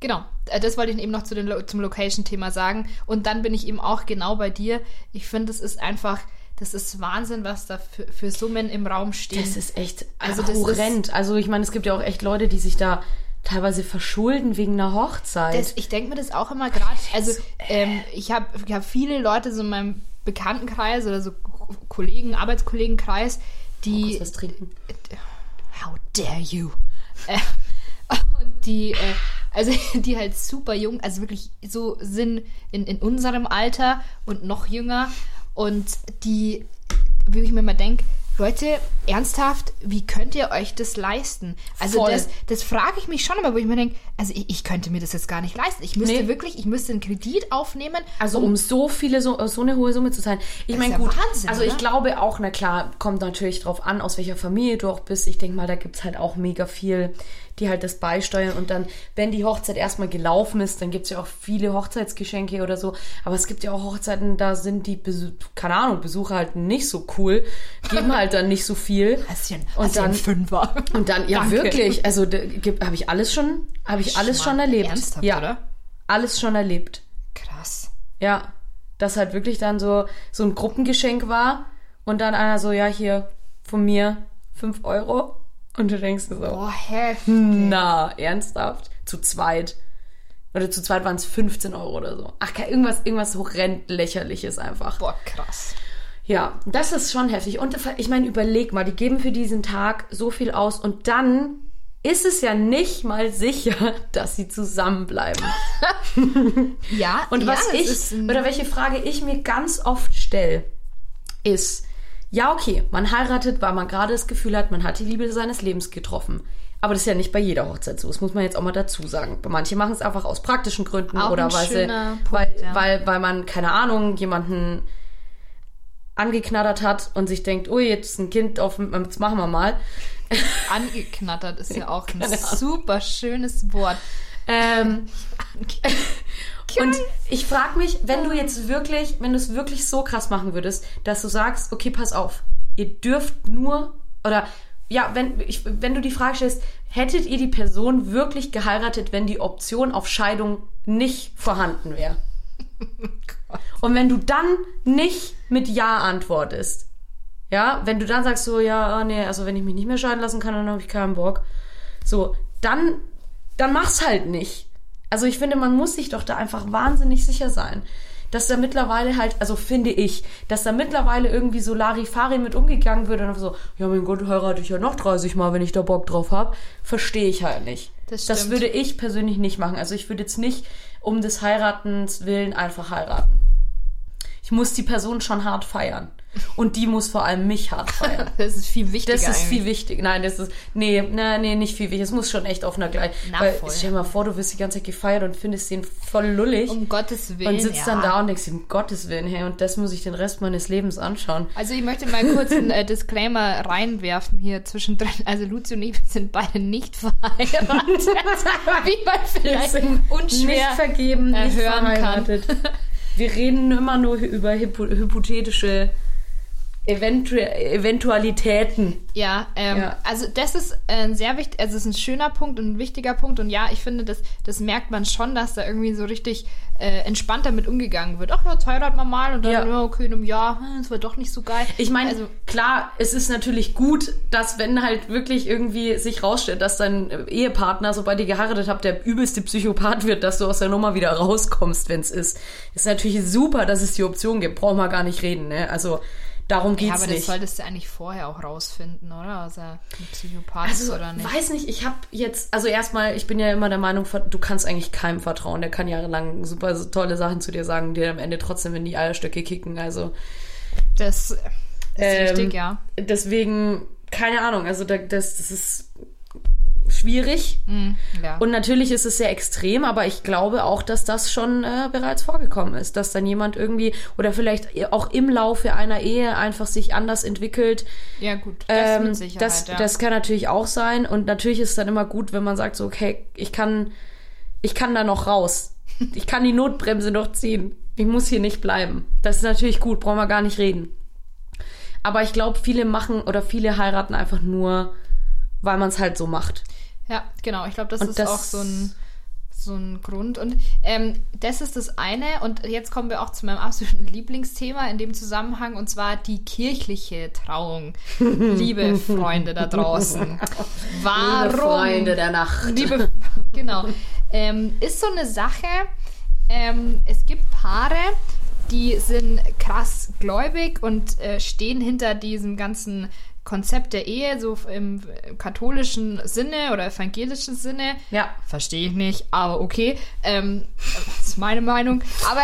Genau, äh, das wollte ich eben noch zu den Lo zum Location-Thema sagen. Und dann bin ich eben auch genau bei dir. Ich finde, es ist einfach, das ist Wahnsinn, was da für, für Summen im Raum stehen. Das ist echt Also also das horrend. Also ich meine, es gibt ja auch echt Leute, die sich da teilweise verschulden wegen einer Hochzeit. Das, ich denke mir das auch immer gerade. Also, ähm, ich habe ich hab viele Leute so in meinem Bekanntenkreis oder so Ko- Kollegen, Arbeitskollegenkreis, die. Kurz was trinken. How dare you? Äh, (laughs) und die, äh, also (laughs) die halt super jung, also wirklich so sind in, in unserem Alter und noch jünger. Und die, wie ich mir mal denke, Leute, ernsthaft, wie könnt ihr euch das leisten? Also Voll. das, das frage ich mich schon immer, wo ich mir denke, also ich, ich könnte mir das jetzt gar nicht leisten. Ich müsste Nee. wirklich, ich müsste einen Kredit aufnehmen. Also um so viele, so, so eine hohe Summe zu zahlen. Ich meine, ja gut, Wahnsinn, also ich oder? glaube auch, na klar, kommt natürlich drauf an, aus welcher Familie du auch bist. Ich denke mal, da gibt's halt auch mega viel, die halt das beisteuern. Und dann, wenn die Hochzeit erstmal gelaufen ist, dann gibt's ja auch viele Hochzeitsgeschenke oder so. Aber es gibt ja auch Hochzeiten, da sind die, Besu keine Ahnung, Besucher halt nicht so cool, geben (laughs) halt dann nicht so viel. Einen, Und dann- Fünfer? Und dann, ja Danke. wirklich, also habe ich alles schon, habe ich alles Schmarrn. schon erlebt. Ernsthaft, ja, oder? alles schon erlebt. Krass. Ja, dass halt wirklich dann so, so ein Gruppengeschenk war und dann einer so, ja, hier von mir 5 Euro. Und du denkst dir so, Boah, heftig. na, ernsthaft? Zu zweit. Oder zu zweit waren es 15 Euro oder so. Ach, irgendwas, irgendwas horrend lächerliches einfach. Boah, krass. Ja, das ist schon heftig. Und ich meine, überleg mal, die geben für diesen Tag so viel aus und dann ist es ja nicht mal sicher, (laughs) dass sie zusammenbleiben. (laughs) Ja, Und ja, was das ich, oder welche Frage ich mir ganz oft stelle, ist, ja, okay, man heiratet, weil man gerade das Gefühl hat, man hat die Liebe seines Lebens getroffen. Aber das ist ja nicht bei jeder Hochzeit so. Das muss man jetzt auch mal dazu sagen. Manche machen es einfach aus praktischen Gründen Auch oder weil, sie, Punkt, weil, ja. weil, weil man, keine Ahnung, jemanden angeknattert hat und sich denkt, oh, jetzt ist ein Kind auf, jetzt machen wir mal. (laughs) angeknattert ist ja auch ein super schönes Wort. Ähm, (laughs) und ich frage mich, wenn du jetzt wirklich, wenn du es wirklich so krass machen würdest, dass du sagst, okay, pass auf, ihr dürft nur, oder ja, wenn, ich, wenn du die Frage stellst, hättet ihr die Person wirklich geheiratet, wenn die Option auf Scheidung nicht vorhanden wäre? (laughs) Und wenn du dann nicht mit Ja antwortest, ja, wenn du dann sagst so, ja, ah, nee, also wenn ich mich nicht mehr scheiden lassen kann, dann habe ich keinen Bock. So, dann, dann mach's halt nicht. Also ich finde, man muss sich doch da einfach wahnsinnig sicher sein, dass da mittlerweile halt, also finde ich, dass da mittlerweile irgendwie so Larifari mit umgegangen wird und so, ja, mein Gott, heirate ich ja noch 30 Mal, wenn ich da Bock drauf hab. Verstehe ich halt nicht. Das das würde ich persönlich nicht machen. Also ich würde jetzt nicht um des Heiratens willen einfach heiraten. Ich muss die Person schon hart feiern. Und die muss vor allem mich hart feiern. (laughs) Das ist viel wichtiger. Das ist eigentlich. viel wichtig. Nein, das ist. Nee, nee, nee, nicht viel wichtig. Es muss schon echt auf einer gleich. Na, weil voll. stell dir mal vor, du wirst die ganze Zeit gefeiert und findest den voll lullig. Um Gottes Willen. und sitzt ja. dann da und denkst, um Gottes Willen, hey, und das muss ich den Rest meines Lebens anschauen. Also ich möchte mal kurz einen äh, Disclaimer reinwerfen hier zwischendrin. Also Luzi und ich sind beide nicht verheiratet. (laughs) Wie man vielleicht nicht unschwer vergeben, äh, nicht hören kann. Wir reden immer nur über hypo hypothetische Eventu Eventualitäten. Ja, ähm, Ja. also das ist ein sehr wichtig, also es ist ein schöner Punkt und ein wichtiger Punkt und ja, ich finde, das, das merkt man schon, dass da irgendwie so richtig äh, entspannt damit umgegangen wird. Ach ja, jetzt heiraten wir mal und dann, Ja. ja, okay, in einem Jahr, hm, es war doch nicht so geil. Ich meine, also, klar, es ist natürlich gut, dass wenn halt wirklich irgendwie sich rausstellt, dass dein Ehepartner, sobald ihr geheiratet habt, der übelste Psychopath wird, dass du aus der Nummer wieder rauskommst, wenn es ist. Ist natürlich super, dass es die Option gibt. Brauchen wir gar nicht reden, ne? Also darum ja, geht's aber das nicht. solltest du eigentlich vorher auch rausfinden, oder? Also ein Psychopath ist Also, oder nicht. weiß nicht, ich habe jetzt, also erstmal, ich bin ja immer der Meinung, du kannst eigentlich keinem vertrauen. Der kann jahrelang super tolle Sachen zu dir sagen, die dir am Ende trotzdem in die Eierstöcke kicken. Also Das ist Ähm, richtig, ja. deswegen, keine Ahnung, also da, das, das ist schwierig. Hm, ja. Und natürlich ist es sehr extrem, aber ich glaube auch, dass das schon äh, bereits vorgekommen ist, dass dann jemand irgendwie oder vielleicht auch im Laufe einer Ehe einfach sich anders entwickelt. ja, gut, das Ähm, mit Sicherheit, das, ja. das kann natürlich auch sein. Und natürlich ist es dann immer gut, wenn man sagt so, okay, ich kann, ich kann da noch raus. (laughs) Ich kann die Notbremse noch ziehen. Ich muss hier nicht bleiben. Das ist natürlich gut, brauchen wir gar nicht reden. Aber ich glaube, viele machen oder viele heiraten einfach nur, weil man es halt so macht. Ja, genau. Ich glaube, das Und ist das- auch so ein, so ein Grund. Und ähm, das ist das eine. Und jetzt kommen wir auch zu meinem absoluten (laughs) Lieblingsthema in dem Zusammenhang, und zwar die kirchliche Trauung. (laughs) Liebe Freunde da draußen. Warum? Liebe Freunde der Nacht. Liebe, genau. Ähm, ist so eine Sache. Ähm, es gibt Paare, die sind krass gläubig und äh, stehen hinter diesem ganzen Konzept der Ehe, so im katholischen Sinne oder evangelischen Sinne. Ja. Verstehe ich nicht, aber okay. Ähm, das ist meine Meinung. Aber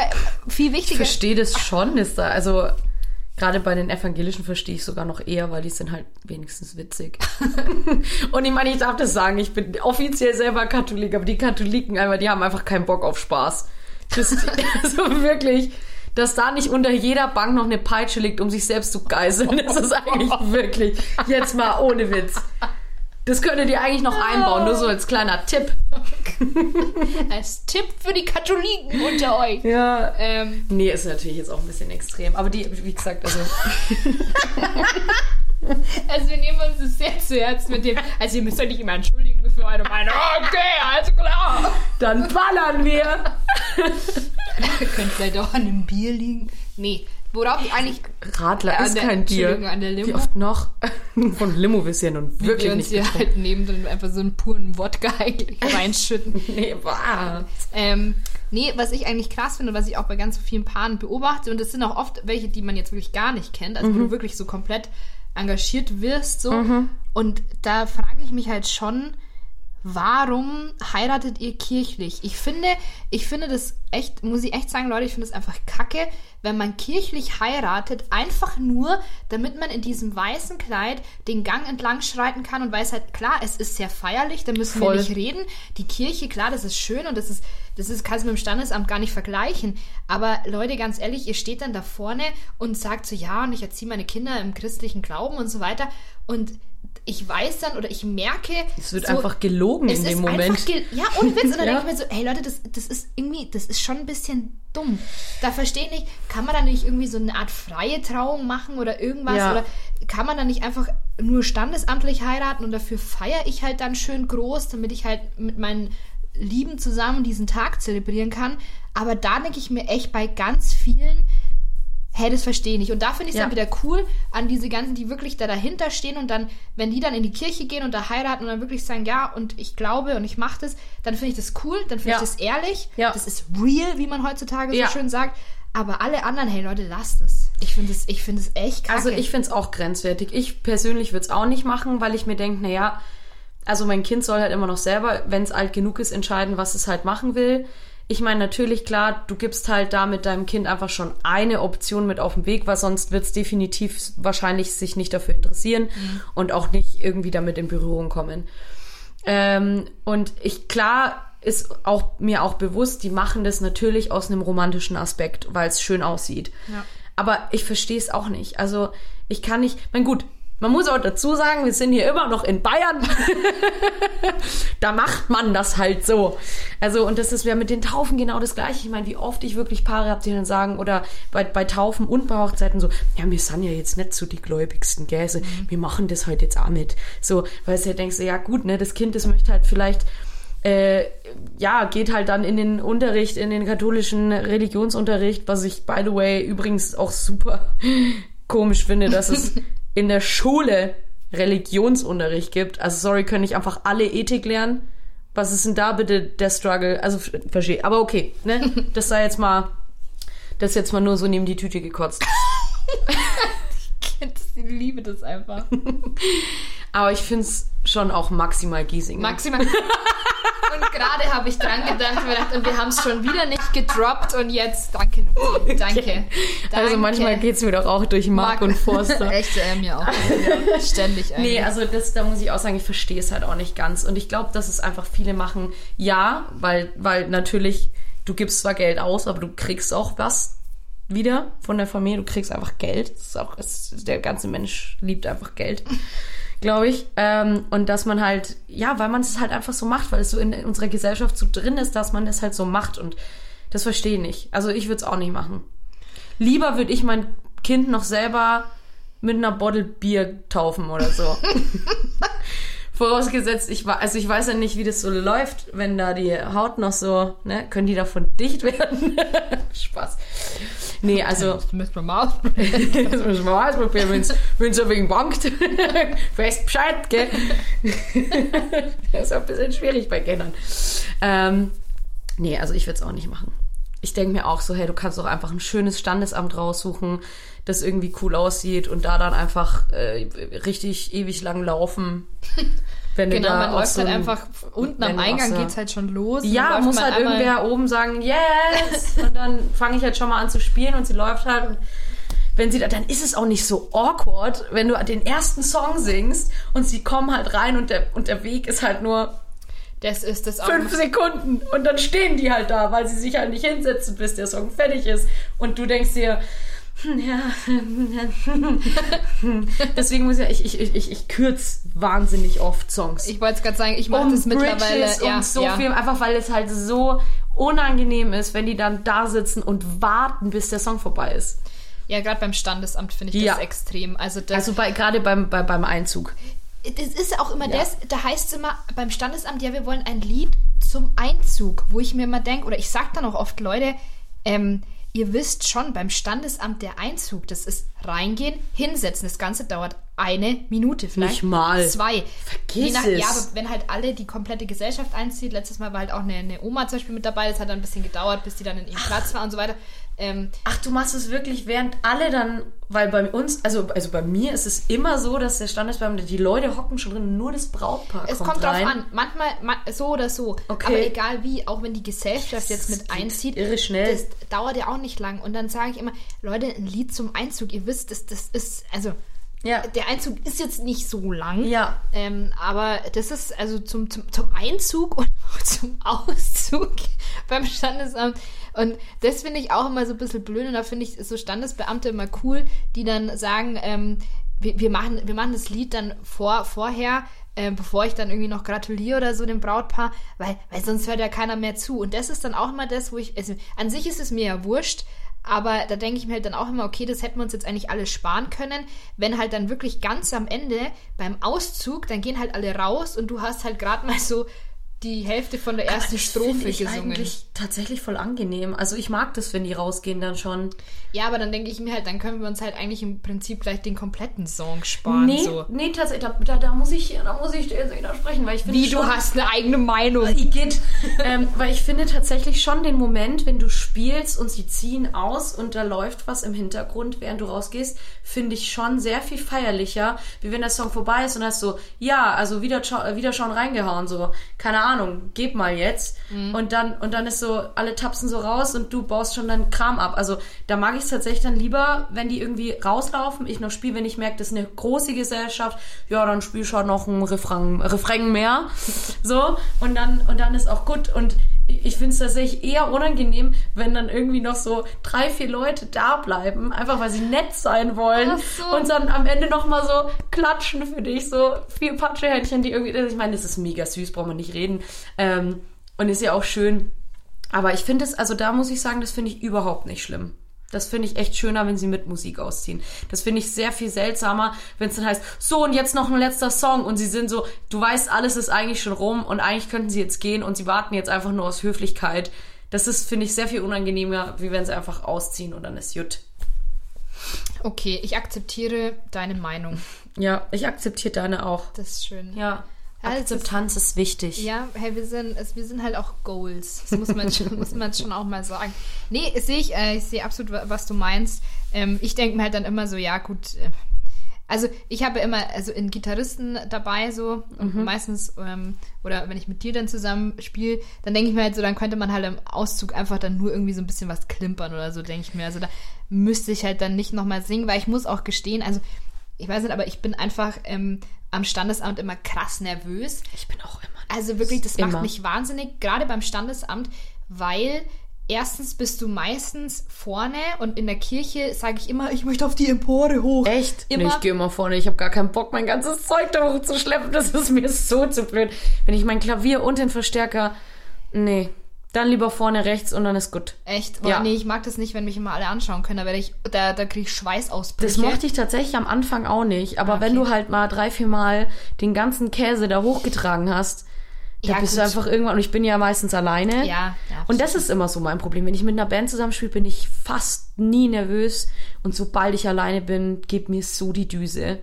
viel Ich wichtiger. verstehe das schon, ist da, also, Gerade bei den Evangelischen verstehe ich sogar noch eher, weil die sind halt wenigstens witzig. (laughs) und ich meine, ich darf das sagen, ich bin offiziell selber Katholik, aber die Katholiken die haben einfach keinen Bock auf Spaß. Das, (laughs) also wirklich, dass da nicht unter jeder Bank noch eine Peitsche liegt, um sich selbst zu geißeln, das ist eigentlich (laughs) wirklich, jetzt mal ohne Witz. Das könntet ihr eigentlich noch einbauen, nur so als kleiner Tipp. (laughs) Als Tipp für die Katholiken unter euch. Ja. Ähm, Nee, ist natürlich jetzt auch ein bisschen extrem. Aber die, wie gesagt, also. (laughs) (laughs) also wir nehmen uns das sehr zu Herzen mit dem, also ihr müsst euch nicht immer entschuldigen für eure Meinung. Okay, alles klar. Dann ballern wir! Könnte vielleicht auch an einem Bier liegen. Nee, worauf ich eigentlich Radler Äh, ist der- kein Bier. An der Limo. Wie oft noch? (laughs) Von Limo nun wie wirklich wir uns nicht hier halt nehmen und einfach so einen puren Wodka (laughs) eigentlich reinschütten. Nee, was? Ähm, nee, was ich eigentlich krass finde, was ich auch bei ganz so vielen Paaren beobachte, und das sind auch oft welche, die man jetzt wirklich gar nicht kennt, also wo du wirklich so komplett engagiert wirst, so. Und da frage ich mich halt schon, warum heiratet ihr kirchlich? Ich finde, ich finde das echt, muss ich echt sagen, Leute, ich finde das einfach kacke, wenn man kirchlich heiratet, einfach nur, damit man in diesem weißen Kleid den Gang entlang schreiten kann und weiß halt, klar, es ist sehr feierlich, da müssen Voll. wir nicht reden. Die Kirche, klar, das ist schön und das ist, das ist, kannst du mit dem Standesamt gar nicht vergleichen. Aber Leute, ganz ehrlich, ihr steht dann da vorne und sagt so, ja, und ich erziehe meine Kinder im christlichen Glauben und so weiter. Und ich weiß dann oder ich merke. Es wird so, einfach gelogen es in ist dem Moment. Ja, ohne Witz. Und dann (laughs) Ja. denke ich mir so, ey Leute, das, das ist irgendwie, das ist schon ein bisschen dumm. Da verstehe ich nicht, kann man da nicht irgendwie so eine Art freie Trauung machen oder irgendwas? Ja. Oder kann man da nicht einfach nur standesamtlich heiraten und dafür feiere ich halt dann schön groß, damit ich halt mit meinen Lieben zusammen diesen Tag zelebrieren kann. Aber da denke ich mir echt bei ganz vielen, hey, das verstehe ich nicht. Und da finde ich es Ja. dann wieder cool an diese ganzen, die wirklich da dahinter stehen und dann, wenn die dann in die Kirche gehen und da heiraten und dann wirklich sagen, ja, und ich glaube und ich mache das, dann finde ich das cool, dann finde Ja. ich das ehrlich, Ja. das ist real, wie man heutzutage so schön sagt. Aber alle anderen, hey Leute, lasst es. Ich finde es es echt kacke. Also ich finde es auch grenzwertig. Ich persönlich würde es auch nicht machen, weil ich mir denke, naja, also mein Kind soll halt immer noch selber, wenn es alt genug ist, entscheiden, was es halt machen will. Ich meine, natürlich, klar, du gibst halt da mit deinem Kind einfach schon eine Option mit auf den Weg, weil sonst wird es definitiv wahrscheinlich sich nicht dafür interessieren und auch nicht irgendwie damit in Berührung kommen. Ähm, und ich, klar, ist auch mir auch bewusst, die machen das natürlich aus einem romantischen Aspekt, weil es schön aussieht. Ja. Aber ich verstehe es auch nicht. Also ich kann nicht, mein gut, man muss auch dazu sagen, wir sind hier immer noch in Bayern. (laughs) da macht man das halt so. Also, und das ist ja mit den Taufen genau das Gleiche. Ich meine, wie oft ich wirklich Paare habe, die dann sagen, oder bei, bei Taufen und bei Hochzeiten so, ja, wir sind ja jetzt nicht so die gläubigsten Gäse. Wir machen das halt jetzt auch mit. So, weil du ja denkst, ja gut, ne, das Kind, das möchte halt vielleicht äh, ja, geht halt dann in den Unterricht, in den katholischen Religionsunterricht, was ich, by the way, übrigens auch super (laughs) komisch finde, dass es (laughs) in der Schule Religionsunterricht gibt. Also, sorry, können nicht einfach alle Ethik lernen? Was ist denn da bitte der Struggle? Also, verstehe. Aber okay, ne? (laughs) Das sei jetzt mal, das ist jetzt mal nur so neben die Tüte gekotzt. (laughs) ich liebe das einfach. (laughs) Aber ich finde es schon auch maximal Giesing. Maximal. Gerade habe ich dran gedacht, und wir haben es schon wieder nicht gedroppt und jetzt, danke, danke. danke. also manchmal geht's mir doch auch durch Mark, und Forster. Echt, äh, mir auch. Ja, (laughs) ständig eigentlich. Nee, also das, da muss ich auch sagen, ich verstehe es halt auch nicht ganz. Und ich glaube, dass es einfach viele machen, ja, weil, weil natürlich, du gibst zwar Geld aus, aber du kriegst auch was wieder von der Familie. Du kriegst einfach Geld. Das ist auch, es, der ganze Mensch liebt einfach Geld, glaube ich. Ähm, und dass man halt, ja, weil man es halt einfach so macht, weil es so in, in unserer Gesellschaft so drin ist, dass man das halt so macht. Und das verstehe ich nicht. Also ich würde es auch nicht machen. Lieber würde ich mein Kind noch selber mit einer Bottle Bier taufen oder so. (laughs) Vorausgesetzt, ich war, also ich weiß ja nicht, wie das so läuft, wenn da die Haut noch so, ne, können die davon dicht werden? (laughs) Spaß. Nee, also, Das (laughs) müssen wir mal ausprobieren. (laughs) das müssen wir mal ausprobieren, wenn's, wenn's ein wenig bangt. (laughs) Weißt Bescheid, gell? das ist auch ein bisschen schwierig bei Kindern. Ähm, nee, also ich würde es auch nicht machen. Ich denke mir auch so, hey, du kannst doch einfach ein schönes Standesamt raussuchen, das irgendwie cool aussieht und da dann einfach äh, richtig ewig lang laufen. Wenn du Genau, man läuft so halt ein- einfach unten am Eingang so- geht's halt schon los. ja, muss halt irgendwer oben sagen, yes! (laughs) Und dann fange ich halt schon mal an zu spielen und sie läuft halt und wenn sie da, dann ist es auch nicht so awkward, wenn du den ersten Song singst und sie kommen halt rein und der, und der Weg ist halt nur Das ist das auch. fünf Sekunden und dann stehen die halt da, weil sie sich halt nicht hinsetzen, bis der Song fertig ist. Und du denkst dir, ja, (laughs) deswegen muss ich, ich, ich, ich, ich kürze wahnsinnig oft Songs. Ich wollte es gerade sagen, ich mache um das mittlerweile. Bridges, ja, so ja. viel, einfach weil es halt so unangenehm ist, wenn die dann da sitzen und warten, bis der Song vorbei ist. ja, gerade beim Standesamt finde ich Ja. das extrem. Also das, Also bei, gerade beim, bei, beim Einzug. das ist auch immer Ja. das, da heißt es immer beim Standesamt, ja, wir wollen ein Lied zum Einzug, wo ich mir immer denke, oder ich sage dann auch oft, Leute, ähm, ihr wisst schon, beim Standesamt der Einzug, das ist reingehen, hinsetzen. Das Ganze dauert eine Minute vielleicht. Nicht mal. Zwei. Vergiss Je es. Ja, aber wenn halt alle die komplette Gesellschaft einzieht, letztes Mal war halt auch eine, eine Oma zum Beispiel mit dabei, das hat dann ein bisschen gedauert, bis die dann in ihrem Platz war und so weiter. Ähm, Ach, du machst es wirklich, während alle dann, weil bei uns, also, also bei mir ist es immer so, dass der Standesbeamte, die Leute hocken schon drin, nur das Brautpaar Es kommt kommt drauf rein. an. Manchmal ma so oder so. Okay. Aber egal wie, auch wenn die Gesellschaft jetzt mit einzieht, irre schnell. das dauert ja auch nicht lang. Und dann sage ich immer, Leute, ein Lied zum Einzug, ihr wisst, das, das ist, also Ja. der Einzug ist jetzt nicht so lang. Ja. Ähm, aber das ist also zum, zum, zum Einzug und auch (laughs) zum Auszug (laughs) beim Standesamt. Und das finde ich auch immer so ein bisschen blöd. Und da finde ich so Standesbeamte immer cool, die dann sagen, ähm, wir, wir, machen, wir machen das Lied dann vor, vorher, äh, bevor ich dann irgendwie noch gratuliere oder so dem Brautpaar, weil, weil sonst hört ja keiner mehr zu. Und das ist dann auch immer das, wo ich, also an sich ist es mir ja wurscht, aber da denke ich mir halt dann auch immer, okay, das hätten wir uns jetzt eigentlich alles sparen können, wenn halt dann wirklich ganz am Ende beim Auszug, dann gehen halt alle raus und du hast halt gerade mal so die Hälfte von der ersten Das Strophe ich gesungen. eigentlich tatsächlich voll angenehm. Also ich mag das, wenn die rausgehen dann schon. Ja, aber dann denke ich mir halt, dann können wir uns halt eigentlich im Prinzip gleich den kompletten Song sparen. Nee, so. nee, tatsächlich, da, da, da muss ich, da muss ich dir jetzt widersprechen, weil ich finde Wie, du schon- hast eine eigene Meinung. Igitt. ähm, weil ich finde tatsächlich schon den Moment, wenn du spielst und sie ziehen aus und da läuft was im Hintergrund, während du rausgehst, finde ich schon sehr viel feierlicher, wie wenn der Song vorbei ist und hast so, ja, also wieder, äh, wieder schon reingehauen, so, keine Ahnung, gib mal jetzt. Und dann, und dann ist so, alle tapsen so raus und du baust schon deinen Kram ab. Also da mag ich es tatsächlich dann lieber, wenn die irgendwie rauslaufen, ich noch spiele, wenn ich merke, das ist eine große Gesellschaft, ja, dann spiel schon noch ein Refrain, Refrain mehr. (laughs) So, und dann, und dann ist auch gut. Und ich finde es tatsächlich eher unangenehm, wenn dann irgendwie noch so drei, vier Leute da bleiben, einfach weil sie nett sein wollen so. und dann am Ende nochmal so klatschen für dich, so vier Patschehändchen, die irgendwie, ich meine, das ist mega süß, braucht man nicht reden. Ähm, und ist ja auch schön. Aber ich finde es, also da muss ich sagen, das finde ich überhaupt nicht schlimm. Das finde ich echt schöner, wenn sie mit Musik ausziehen. Das finde ich sehr viel seltsamer, wenn es dann heißt, so und jetzt noch ein letzter Song und sie sind so, du weißt, alles ist eigentlich schon rum und eigentlich könnten sie jetzt gehen und sie warten jetzt einfach nur aus Höflichkeit. Das ist, finde ich, sehr viel unangenehmer, wie wenn sie einfach ausziehen und dann ist jut. Okay, ich akzeptiere deine Meinung. Ja, ich akzeptiere deine auch. Das ist schön. Ja, Akzeptanz ist wichtig. Ja, hey, wir sind, es- wir sind halt auch Goals. Das muss man, schon, muss man schon auch mal sagen. Nee, sehe ich, äh, ich sehe absolut, wa- was du meinst. Ähm, ich denke mir halt dann immer so, ja, gut. Äh, also ich habe immer, also in Gitarristen dabei so und meistens, ähm, oder wenn ich mit dir dann zusammen spiele, dann denke ich mir halt so, dann könnte man halt im Auszug einfach dann nur irgendwie so ein bisschen was klimpern oder so, denke ich mir. Also da müsste ich halt dann nicht nochmal singen, weil ich muss auch gestehen, also ich weiß nicht, aber ich bin einfach ähm, am Standesamt immer krass nervös. Ich bin auch immer. Also wirklich, das Immer. macht mich wahnsinnig, gerade beim Standesamt, weil erstens bist du meistens vorne und in der Kirche sage ich immer, ich möchte auf die Empore hoch. Echt? Immer. Nee, ich gehe immer vorne. Ich habe gar keinen Bock, mein ganzes Zeug da hochzuschleppen. (laughs) Das ist mir so zu blöd. Wenn ich mein Klavier und den Verstärker. Nee. Dann lieber vorne rechts und dann ist gut. Echt? Oh, Ja. Nee, ich mag das nicht, wenn mich immer alle anschauen können. Da werde ich, da, da kriege ich Schweißausbrüche. Das mochte ich tatsächlich am Anfang auch nicht. Aber Ah, wenn okay. du halt mal drei, vier Mal den ganzen Käse da hochgetragen hast, da Ja, bist gut. du einfach irgendwann, und ich bin ja meistens alleine. Ja, ja. Und das ist immer so mein Problem. Wenn ich mit einer Band zusammenspiele, bin ich fast nie nervös. Und sobald ich alleine bin, geht mir so die Düse.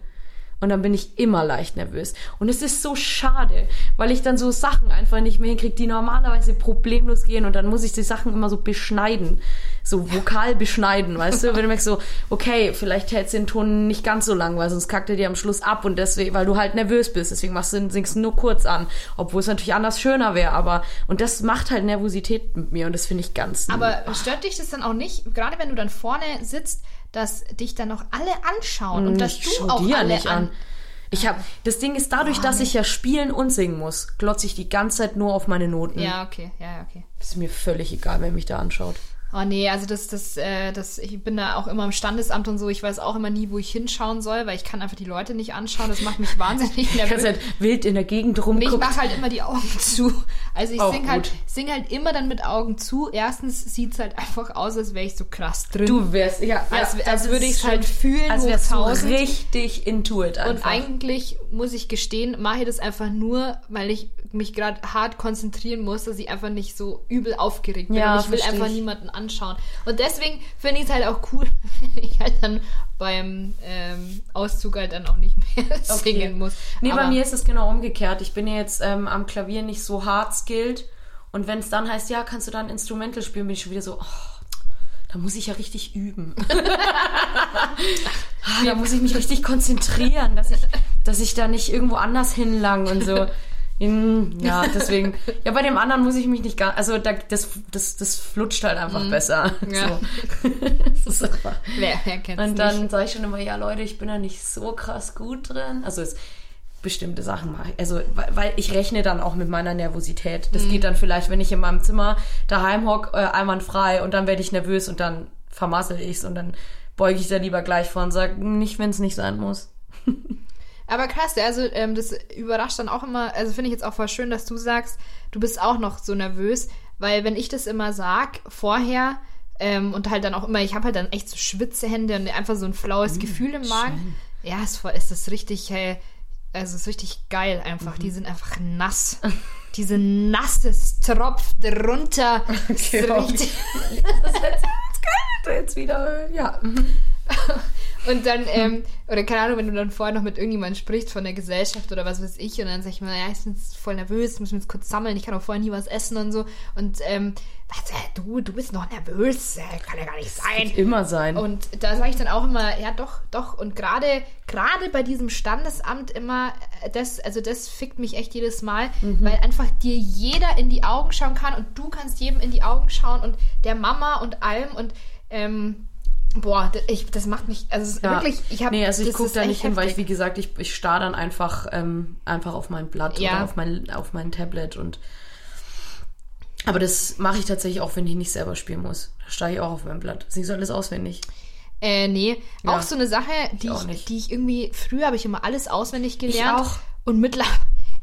Und dann bin ich immer leicht nervös. Und es ist so schade, weil ich dann so Sachen einfach nicht mehr hinkriege, die normalerweise problemlos gehen. Und dann muss ich die Sachen immer so beschneiden. So vokal beschneiden, weißt du? Wenn du merkst so, okay, vielleicht hältst du den Ton nicht ganz so lang, weil sonst kackt er dir am Schluss ab. Und deswegen, weil du halt nervös bist. Deswegen machst du, singst du nur kurz an. Obwohl es natürlich anders schöner wäre. Aber, und das macht halt Nervosität mit mir. Und das finde ich ganz Aber stört dich das dann auch nicht? Gerade wenn du dann vorne sitzt, dass dich dann noch alle anschauen und dass ich du auch die ja alle nicht an. Ich habe das Ding ist dadurch, dass ich ja spielen und singen muss, glotze ich die ganze Zeit nur auf meine Noten. Ja, okay, ja, ja, okay. Ist mir völlig egal, wer mich da anschaut. Oh nee, also das, das, äh, das, ich bin da auch immer im Standesamt und so. Ich weiß auch immer nie, wo ich hinschauen soll, weil ich kann einfach die Leute nicht anschauen. Das macht mich (laughs) wahnsinnig Du kannst nervös. halt wild in der Gegend Und ich rumgucken. mache halt immer die Augen (laughs) zu. Also ich Auch sing halt, sing halt immer dann mit Augen zu. Erstens sieht's halt einfach aus, als wäre ich so krass drin. Du wärst, ja, als, das als würde ich es halt fühlen, als wärst du 1000. richtig into it Und einfach. eigentlich muss ich gestehen, mache ich das einfach nur, weil ich mich gerade hart konzentrieren muss, dass ich einfach nicht so übel aufgeregt bin. Ja, und ich will einfach ich. niemanden anschauen. Und deswegen finde ich es halt auch cool, (laughs) wenn ich halt dann beim ähm, Auszug halt dann auch nicht mehr (laughs) singen muss. Nee, bei Aber- mir ist es genau umgekehrt. Ich bin ja jetzt ähm, am Klavier nicht so hart skilled. Und wenn es dann heißt, ja, kannst du da ein Instrumental spielen, bin ich schon wieder so, oh, da muss ich ja richtig üben. (laughs) ah, da muss ich mich richtig konzentrieren, dass ich, dass ich da nicht irgendwo anders hinlang und so. Hm, Ja, deswegen. Ja, bei dem anderen muss ich mich nicht gar. Also da, das, das, das flutscht halt einfach besser. Mhm. Ja. (laughs) So. (laughs) das ist einfach. Wer, wer kennt's Und nicht? dann sage ich schon immer, ja Leute, ich bin da nicht so krass gut drin. Also es bestimmte Sachen mache ich. Also, weil, ich rechne dann auch mit meiner Nervosität. Mhm. Das geht dann vielleicht, wenn ich in meinem Zimmer daheim hock, äh, einwandfrei und dann werde ich nervös und dann vermassel ich's und dann beuge ich da lieber gleich vor und sage, nicht, wenn es nicht sein muss. (laughs) Aber krass, also ähm, das überrascht dann auch immer, also finde ich jetzt auch voll schön, dass du sagst, du bist auch noch so nervös, weil wenn ich das immer sag vorher ähm, und halt dann auch immer, ich habe halt dann echt so Schwitzehände und einfach so ein flaues Gefühl im Magen. Ja, ist voll, ist das richtig, hey, also ist richtig geil einfach. Die sind einfach nass. (laughs) Diese nasse, es tropft runter. (laughs) Ist Okay, richtig, (laughs) Jetzt wieder, ja. Und dann, ähm, oder keine Ahnung, wenn du dann vorher noch mit irgendjemandem sprichst von der Gesellschaft oder was weiß ich, und dann sag ich mir, ja, ich bin jetzt voll nervös, muss mich jetzt kurz sammeln, ich kann auch vorher nie was essen und so. Und ähm, was, äh, du, du bist noch nervös, äh, kann ja gar nicht sein. Immer sein. Und da sage ich dann auch immer, ja doch, doch. Und gerade gerade bei diesem Standesamt immer, äh, das, also das fickt mich echt jedes Mal, weil einfach dir jeder in die Augen schauen kann und du kannst jedem in die Augen schauen und der Mama und allem und ähm, boah, ich, das macht mich, also es ist Ja. wirklich, ich habe Nee, also ich gucke da nicht hin, weil ich, wie gesagt, ich, ich starr dann einfach, ähm, einfach auf mein Blatt Ja. oder auf mein, auf mein Tablet und aber das mache ich tatsächlich auch, wenn ich nicht selber spielen muss. Da starre ich auch auf mein Blatt. Sie soll alles auswendig. Äh, nee, Ja. auch so eine Sache, die ich, nicht. die ich irgendwie, früher habe ich immer alles auswendig gelernt. auch. Und mittlerweile,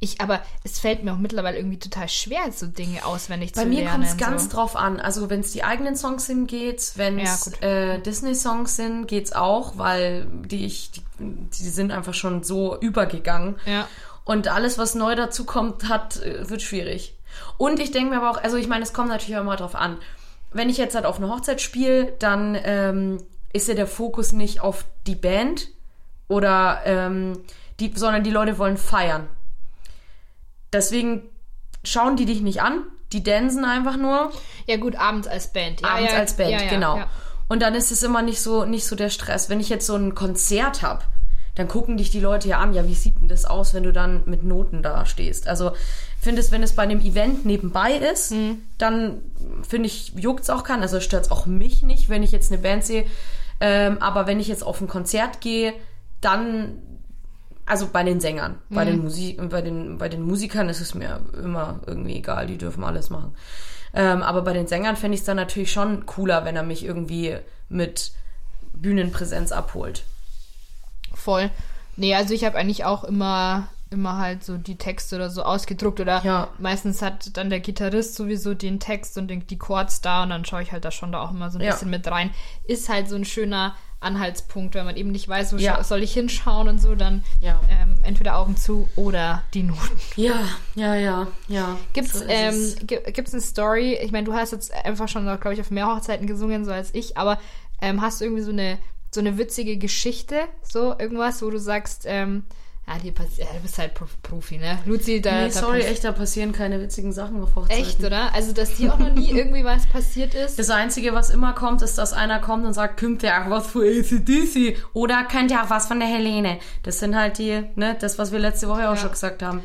ich, aber es fällt mir auch mittlerweile irgendwie total schwer, so Dinge auswendig Bei zu mir lernen. kommt es ganz so. drauf an. Also wenn es die eigenen Songs sind, geht's. Wenn Ja, es gut. äh, Disney-Songs sind, geht's auch, weil die ich, die, die sind einfach schon so übergegangen. Ja. Und alles, was neu dazu kommt, hat, äh, wird schwierig. Und ich denke mir aber auch, also ich meine, es kommt natürlich auch immer drauf an. Wenn ich jetzt halt auf eine Hochzeit spiele, dann ähm, ist ja der Fokus nicht auf die Band oder ähm, die, sondern die Leute wollen feiern. Deswegen schauen die dich nicht an, die dansen einfach nur Ja, gut, abends als Band. Ja, abends ja, als Band, ja, genau. Und dann ist es immer nicht so, nicht so der Stress. Wenn ich jetzt so ein Konzert hab, dann gucken dich die Leute ja an, ja, wie sieht denn das aus, wenn du dann mit Noten da stehst? Also, finde es, wenn es bei einem Event nebenbei ist, Mhm. dann finde ich, juckt's auch keinen. Also stört's auch mich nicht, wenn ich jetzt eine Band sehe. Ähm, aber wenn ich jetzt auf ein Konzert gehe, dann also bei den Sängern, bei, Mhm. den Musik, bei, den, bei den Musikern ist es mir immer irgendwie egal, die dürfen alles machen. Ähm, aber bei den Sängern fände ich es dann natürlich schon cooler, wenn er mich irgendwie mit Bühnenpräsenz abholt. Voll. Nee, also ich habe eigentlich auch immer, immer halt so die Texte oder so ausgedruckt oder Ja. meistens hat dann der Gitarrist sowieso den Text und den, die Chords da und dann schaue ich halt da schon da auch immer so ein Ja. bisschen mit rein. Ist halt so ein schöner Anhaltspunkt, wenn man eben nicht weiß, wo Ja. soll ich hinschauen und so, dann Ja. ähm, entweder Augen zu oder die Noten. Ja, ja, ja, ja. Gibt's, So ähm, gibt's eine Story? Ich meine, du hast jetzt einfach schon, glaube ich, auf mehr Hochzeiten gesungen, so als ich, aber ähm, hast du irgendwie so eine, so eine witzige Geschichte, so irgendwas, wo du sagst, ähm, ja, die passi- ja, du bist halt Prof Profi, ne? Luzi, da, Nee, da sorry, echt, da passieren keine witzigen Sachen auf Hochzeiten. Echt, oder? Also, dass dir auch noch nie (laughs) irgendwie was passiert ist. Das Einzige, was immer kommt, ist, dass einer kommt und sagt, könnt ihr auch was von ACDC? Oder könnt ihr auch was von der Helene? Das sind halt die, ne, das, was wir letzte Woche auch Ja. schon gesagt haben.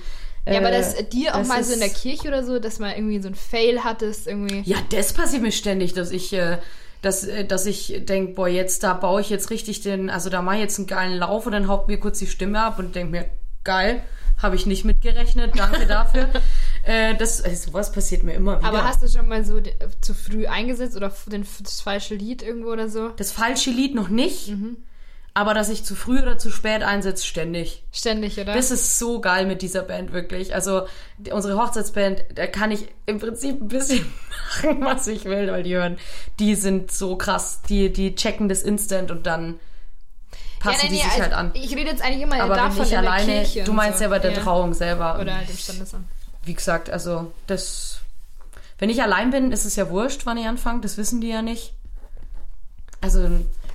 ja, aber Äh, dass dir auch das mal so in der Kirche oder so, dass mal irgendwie so ein Fail hattest, irgendwie. Ja, das passiert mir ständig, dass ich, äh, dass, äh, dass ich denke, boah, jetzt da baue ich jetzt richtig den, also da mache ich jetzt einen geilen Lauf und dann haut mir kurz die Stimme ab und denke mir, geil, habe ich nicht mitgerechnet, danke (laughs) dafür. äh, das, äh, sowas passiert mir immer wieder. Aber hast du schon mal so zu früh eingesetzt oder den, das falsche Lied irgendwo oder so? das falsche Lied noch nicht, Mhm. Aber dass ich zu früh oder zu spät einsetze, ständig. Ständig, oder? Das ist so geil mit dieser Band, wirklich. Also, die, unsere Hochzeitsband, da kann ich im Prinzip ein bisschen (laughs) machen, was ich will, weil die hören, die sind so krass. Die, die checken das instant und dann passen die sich also, halt an. Ich rede jetzt eigentlich immer Aber davon wenn ich alleine, du meinst so. ja bei der Trauung selber. Oder halt im Standesamt. Wie gesagt, also, das, wenn ich allein bin, ist es ja wurscht, wann ich anfange, das wissen die ja nicht. Also,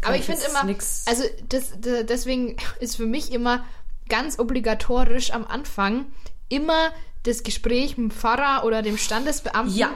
Aber ich finde immer, nix- also das, d- deswegen ist für mich immer ganz obligatorisch am Anfang immer das Gespräch mit dem Pfarrer oder dem Standesbeamten. Ja.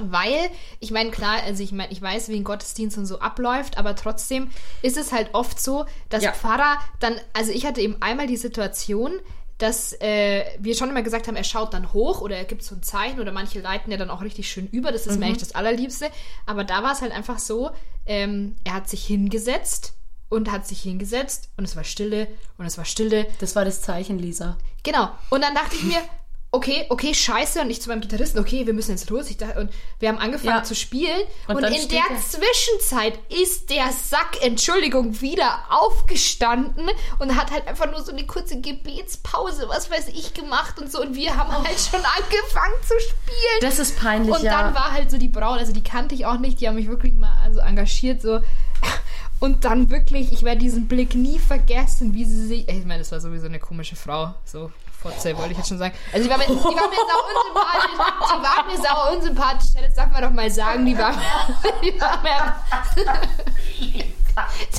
Weil, ich meine, klar, also ich meine, ich weiß, wie ein Gottesdienst und so abläuft, aber trotzdem ist es halt oft so, dass Ja. Pfarrer dann, also ich hatte eben einmal die Situation, dass äh, wir schon immer gesagt haben, er schaut dann hoch oder er gibt so ein Zeichen oder manche leiten ja dann auch richtig schön über, das ist Mhm. mir eigentlich das Allerliebste. Aber da war es halt einfach so, ähm, er hat sich hingesetzt und hat sich hingesetzt und es war Stille und es war Stille das war das Zeichen, Lisa. Genau. Und dann dachte ich mir, okay, okay, scheiße. Und ich zu meinem Gitarristen, okay, wir müssen jetzt los. Ich dachte, und wir haben angefangen Ja. zu spielen. Und Und, in der er- Zwischenzeit ist der Sack, Entschuldigung, wieder aufgestanden und hat halt einfach nur so eine kurze Gebetspause, was weiß ich, gemacht und so. Und wir haben halt schon angefangen zu spielen. Das ist peinlich, Und ja. dann war halt so die Braut, also die kannte ich auch nicht, die haben mich wirklich mal also engagiert so. Und dann wirklich, ich werde diesen Blick nie vergessen, wie sie sich. Ich meine, das war sowieso eine komische Frau. So, Fotze, wollte ich jetzt schon sagen. Also die war mir, die war mir sau unsympathisch. Die war mir sau unsympathisch. Jetzt darf man doch mal sagen, die war, die war mir.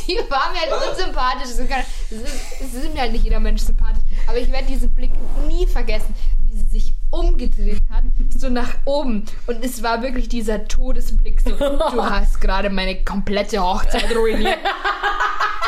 Die war mir halt unsympathisch. Es es ist mir halt nicht jeder Mensch sympathisch. Aber ich werde diesen Blick nie vergessen, wie sie sich umgedreht hat, so nach oben. Und es war wirklich dieser Todesblick, so, du hast gerade meine komplette Hochzeit ruiniert.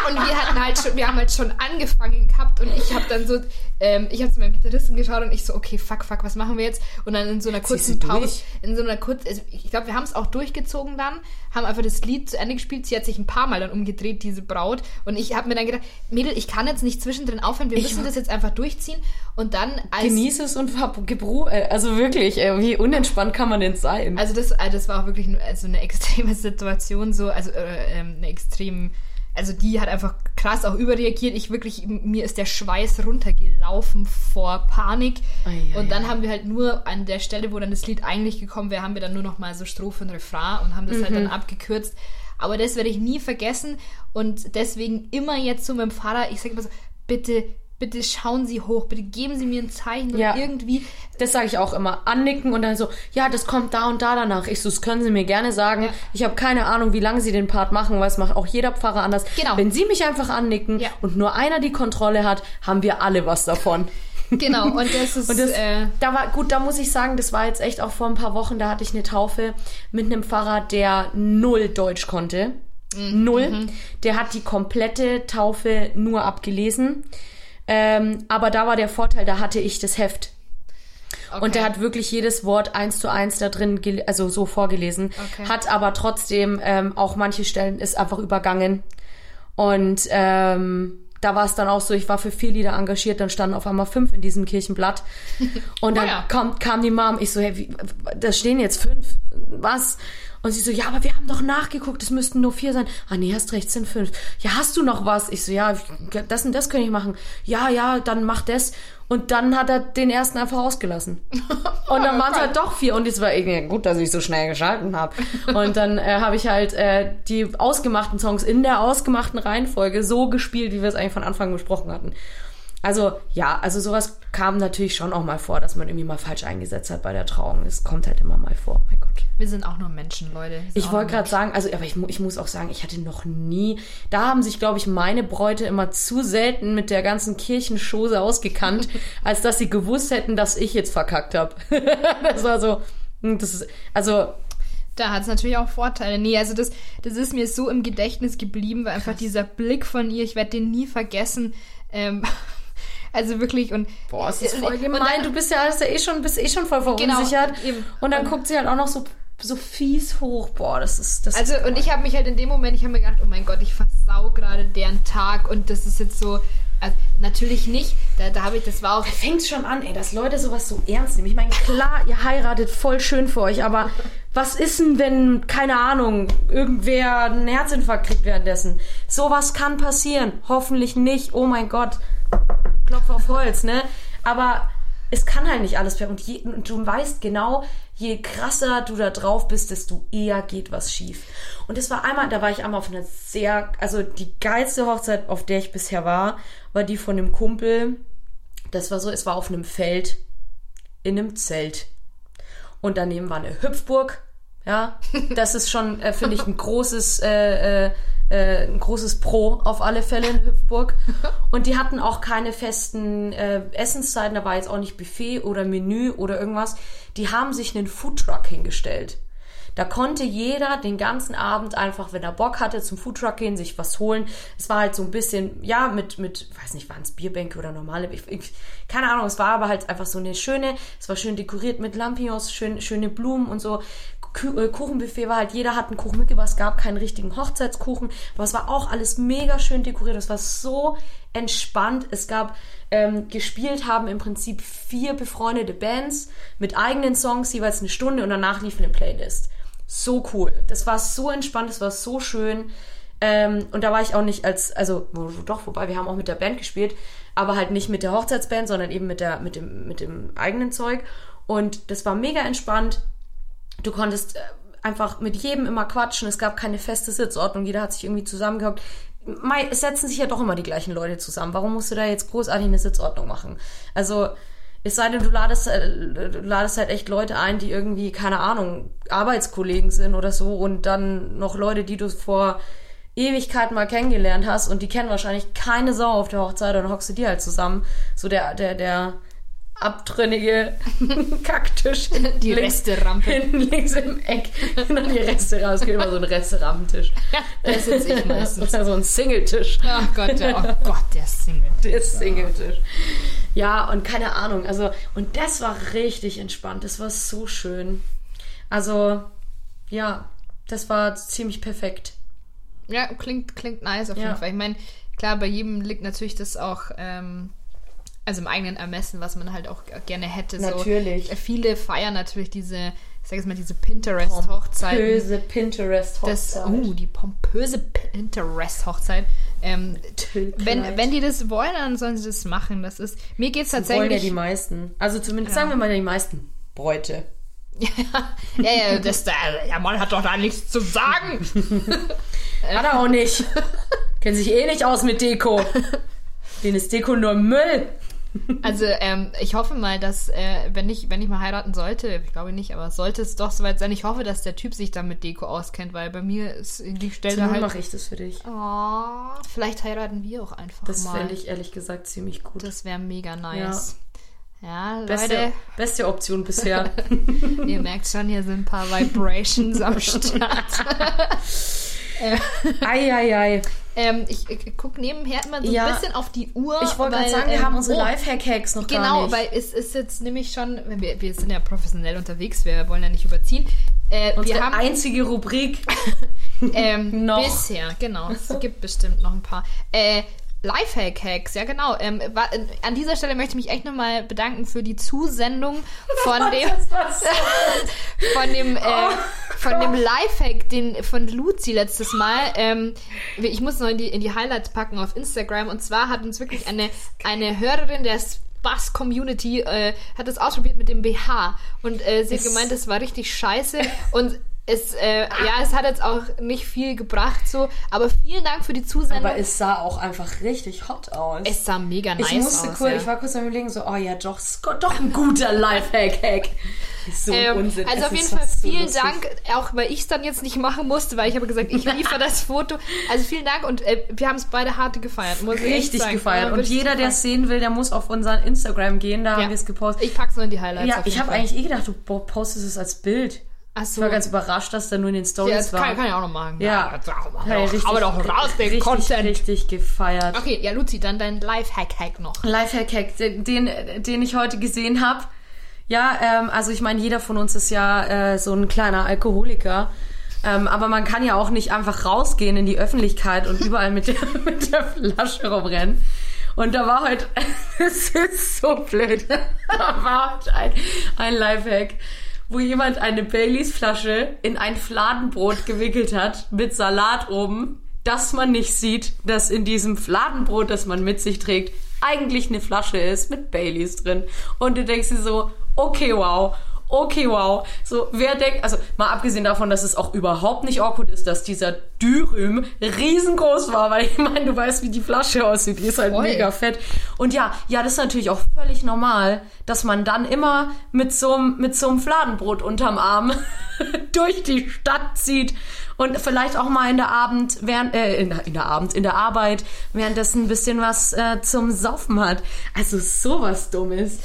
Und wir hatten halt schon, wir haben halt schon angefangen gehabt und ich habe dann so, ähm, ich habe zu meinem Gitarristen geschaut und ich so, okay, fuck, fuck, was machen wir jetzt? Und dann in so einer kurzen Pause, in so einer kurzen, also ich glaube, wir haben es auch durchgezogen dann, haben einfach das Lied zu Ende gespielt. Sie hat sich ein paar Mal dann umgedreht, diese Braut. Und ich habe mir dann gedacht, Mädel, ich kann jetzt nicht zwischendrin aufhören, wir müssen das jetzt einfach durchziehen. Und dann als Genieß es und Gebru äh, also wirklich, äh, wie unentspannt kann man denn sein? Also das, also das war auch wirklich also eine (laughs) extreme Situation, so, also äh, ähm, eine extrem, also die hat einfach krass auch überreagiert. Ich wirklich, mir ist der Schweiß runtergelaufen vor Panik. Ei, ei, und dann haben wir halt nur an der Stelle, wo dann das Lied eigentlich gekommen wäre, haben wir dann nur noch mal so Strophe und Refrain und haben das halt Mhm. dann abgekürzt. Aber das werde ich nie vergessen und deswegen immer jetzt so mit dem Fahrer, ich sage immer so, bitte, bitte schauen Sie hoch, bitte geben Sie mir ein Zeichen Ja. irgendwie. Das sage ich auch immer. Annicken und dann so, ja, das kommt da und da danach. Ich so, das können Sie mir gerne sagen. Ja. Ich habe keine Ahnung, wie lange Sie den Part machen, weil es macht auch jeder Pfarrer anders. Genau. Wenn Sie mich einfach annicken Ja. und nur einer die Kontrolle hat, haben wir alle was davon. (laughs) Genau, und das (laughs) ist, Und das, äh, da war, gut, da muss ich sagen, das war jetzt echt auch vor ein paar Wochen, da hatte ich eine Taufe mit einem Pfarrer, der null Deutsch konnte. Mhm. Null. Der hat die komplette Taufe nur abgelesen. Ähm, aber da war der Vorteil, da hatte ich das Heft. okay. Und der hat wirklich jedes Wort eins zu eins da drin, also so vorgelesen. Okay. Hat aber trotzdem ähm, auch manche Stellen ist einfach übergangen. Und ähm, da war es dann auch so, ich war für vier Lieder engagiert, dann standen auf einmal fünf in diesem Kirchenblatt. (laughs) Und dann Oh ja. kam, kam die Mom, ich so, hey, wie, da stehen jetzt fünf, was? Und sie so, ja, aber wir haben doch nachgeguckt, es müssten nur vier sein. Ah, nee, hast recht, sind fünf. Ja, hast du noch was? Ich so, ja, das und das kann ich machen. Ja, ja, dann mach das. Und dann hat er den ersten einfach ausgelassen. (laughs) Und dann waren es halt doch vier. Und es war irgendwie gut, dass ich so schnell geschalten habe. Und dann äh, habe ich halt äh, die ausgemachten Songs in der ausgemachten Reihenfolge so gespielt, wie wir es eigentlich von Anfang besprochen hatten. Also ja, also sowas kam natürlich schon auch mal vor, dass man irgendwie mal falsch eingesetzt hat bei der Trauung. Es kommt halt immer mal vor. Mein Gott. Wir sind auch nur Menschen, Leute. Ich wollte gerade sagen, also aber ich, ich muss auch sagen, ich hatte noch nie, da haben sich, glaube ich, meine Bräute immer zu selten mit der ganzen Kirchenschose ausgekannt, (laughs) als dass sie gewusst hätten, dass ich jetzt verkackt habe. (laughs) das war so, hm, das ist, also Da hat es natürlich auch Vorteile. Nee, also das, das ist mir so im Gedächtnis geblieben, weil einfach dieser Blick von ihr, ich werde den nie vergessen. Ähm, also wirklich und Boah, es ist voll und gemein. dann- du bist ja, hast ja eh schon, bist eh schon voll verunsichert. Genau, eben. und dann guckt sie halt auch noch so so fies hoch. Boah, das ist das. Also, ist und ich habe mich halt in dem Moment, ich habe mir gedacht, oh mein Gott, ich versau gerade deren Tag und das ist jetzt so. Also, natürlich nicht. Da, da habe ich, das war auch. fängt schon an, ey, dass Leute sowas so ernst nehmen. Ich meine, klar, ihr heiratet voll schön für euch, aber (laughs) was ist denn, wenn, keine Ahnung, irgendwer einen Herzinfarkt kriegt währenddessen? Sowas kann passieren. Hoffentlich nicht. Oh mein Gott. Klopf auf Holz, ne? Aber es kann halt nicht alles und, je, und du weißt genau, je krasser du da drauf bist, desto eher geht was schief. Und das war einmal, da war ich einmal auf einer sehr, also die geilste Hochzeit, auf der ich bisher war, war die von einem Kumpel. Das war so, es war auf einem Feld in einem Zelt. Und daneben war eine Hüpfburg. Ja, das ist schon, äh, finde ich, ein großes, äh, äh, äh, ein großes Pro auf alle Fälle in Hüpfburg. (laughs) Und die hatten auch keine festen äh, Essenszeiten, da war jetzt auch nicht Buffet oder Menü oder irgendwas. Die haben sich einen Foodtruck hingestellt. Da konnte jeder den ganzen Abend einfach, wenn er Bock hatte, zum Foodtruck gehen, sich was holen. Es war halt so ein bisschen, ja, mit, mit, weiß nicht, waren es Bierbänke oder normale, ich, ich, keine Ahnung, es war aber halt einfach so eine schöne, es war schön dekoriert mit Lampions, schön, schöne Blumen und so. Äh, Kuchenbuffet war halt, jeder hat einen Kuchen mitgebracht, es gab keinen richtigen Hochzeitskuchen, aber es war auch alles mega schön dekoriert, es war so entspannt. Es gab ähm, gespielt haben im Prinzip vier befreundete Bands mit eigenen Songs, jeweils eine Stunde und danach lief eine Playlist so cool. Das war so entspannt, das war so schön. Ähm, und da war ich auch nicht als, also doch, wobei wir haben auch mit der Band gespielt, aber halt nicht mit der Hochzeitsband, sondern eben mit, der, mit, dem, mit dem eigenen Zeug. Und das war mega entspannt. Du konntest äh, einfach mit jedem immer quatschen. Es gab keine feste Sitzordnung. Jeder hat sich irgendwie zusammengehockt. Es setzen sich ja doch immer die gleichen Leute zusammen. Warum musst du da jetzt großartig eine Sitzordnung machen? Also, es sei denn, du ladest, äh, du ladest halt echt Leute ein, die irgendwie, keine Ahnung, Arbeitskollegen sind oder so und dann noch Leute, die du vor Ewigkeiten mal kennengelernt hast und die kennen wahrscheinlich keine Sau auf der Hochzeit und dann hockst du die halt zusammen. So der, der, der abtrünnige (laughs) Kacktisch. Die Resterampe. Hinten links im Eck. Und dann die Reste raus. Es gibt immer so einen Resterampentisch. Ja, (laughs) da sitze ich meistens. Oder so ein Singletisch. Oh Gott, ja, oh Gott, der Single. Der Singletisch. Ja, und keine Ahnung. Also, und das war richtig entspannt. Das war so schön. Also, ja, das war ziemlich perfekt. Ja, klingt, klingt nice auf jeden Ja. Fall. Ich meine, klar, bei jedem liegt natürlich das auch, ähm, also im eigenen Ermessen, was man halt auch gerne hätte. Natürlich. So, viele feiern natürlich diese, ich sag jetzt mal, diese Pinterest-Hochzeiten. Böse Pinterest-Hochzeit. Oh, die pompöse Pinterest-Hochzeit. Ähm, wenn, wenn die das wollen, dann sollen sie das machen. Das ist, mir geht's wollen ja tatsächlich. die meisten. Also zumindest Ja. sagen wir mal die meisten Bräute. (laughs) ja, ja, das, der, der Mann hat doch da nichts zu sagen. (laughs) Hat er auch nicht. Kennen sich eh nicht aus mit Deko. (laughs) Den ist Deko nur Müll. Also ähm, ich hoffe mal, dass äh, wenn ich wenn ich mal heiraten sollte, ich glaube nicht, aber sollte es doch soweit sein, ich hoffe, dass der Typ sich dann mit Deko auskennt, weil bei mir ist die Stelle Dann halt. mache ich das für dich. Oh, vielleicht heiraten wir auch einfach Das mal. fände ich ehrlich gesagt ziemlich gut. das wäre mega nice. Ja, Beste, Leute, beste Option bisher. (laughs) ihr merkt schon, hier sind ein paar Vibrations am (laughs) Start. Eieiei. Ähm, ich, ich gucke nebenher immer so Ja. ein bisschen auf die Uhr. Ich wollte gerade sagen, wir ähm, haben unsere oh, Lifehack-Hacks noch gar Genau, nicht. weil es ist jetzt nämlich schon, wir, wir sind ja professionell unterwegs, wir wollen ja nicht überziehen. Äh, unsere wir haben einzige Rubrik. (laughs) ähm, (laughs) noch. bisher, genau, es gibt bestimmt noch ein paar. Äh, Lifehack-Hacks, ja genau. Ähm, wa- äh, an dieser Stelle möchte ich mich echt nochmal bedanken für die Zusendung von (laughs) dem, war so- (laughs) von dem, äh, Oh von dem Lifehack, den von Luzi letztes Mal. Ähm, ich muss noch in die, in die Highlights packen auf Instagram. Und zwar hat uns wirklich eine, eine Hörerin der Bass Community äh, hat das ausprobiert mit dem BH und äh, sie hat gemeint, das war richtig scheiße und es, äh, ja, es hat jetzt auch nicht viel gebracht, so, aber vielen Dank für die Zusendung. Aber es sah auch einfach richtig hot aus. es sah mega nice ich musste aus. kurz, ja. ich war kurz am überlegen, so, oh ja, doch, doch ein guter Lifehack-Hack. So Ähm, Unsinn. also Es auf jeden Fall so vielen lustig. Dank, auch weil ich es dann jetzt nicht machen musste, weil ich habe gesagt, ich liefere das Foto. Also vielen Dank und äh, wir haben es beide hart gefeiert, muss ich echt Richtig gefeiert. Ja, Und richtig jeder, der es sehen will, der muss auf unseren Instagram gehen, da Ja. haben wir es gepostet. Ich pack's nur in die Highlights. Ja, ich habe eigentlich eh gedacht, du po- postest es als Bild. Ach Ich so. war ganz überrascht, dass da nur in den ja, Stories das war. kann, kann ich auch noch machen. Ja. Ja, doch, richtig, hau doch raus, den richtig, Content. richtig gefeiert. Okay, ja, Luzi, dann dein Live-Hack-Hack noch. Lifehack-Hack, den, den ich heute gesehen habe. Ja, ähm, also ich meine, jeder von uns ist ja äh, so ein kleiner Alkoholiker. Ähm, aber man kann ja auch nicht einfach rausgehen in die Öffentlichkeit und überall mit der, (laughs) mit der Flasche rumrennen. Und da war halt, (laughs) es ist so blöd, (laughs) da war halt ein, ein Lifehack, wo jemand eine Baileys Flasche in ein Fladenbrot gewickelt hat mit Salat oben, dass man nicht sieht, dass in diesem Fladenbrot, das man mit sich trägt, eigentlich eine Flasche ist mit Baileys drin. Und du denkst dir so, okay, wow okay, wow. So, wer denkt, also mal abgesehen davon, dass es auch überhaupt nicht awkward ist, dass dieser Dürüm riesengroß war, weil ich meine, du weißt, wie die Flasche aussieht, die ist halt Voll. mega fett. Und ja, ja, das ist natürlich auch völlig normal, dass man dann immer mit so einem, mit so einem Fladenbrot unterm Arm (laughs) durch die Stadt zieht und vielleicht auch mal in der Abend, während, äh, in, in der Abend, in der Arbeit währenddessen ein bisschen was äh, zum Saufen hat. Also sowas Dummes.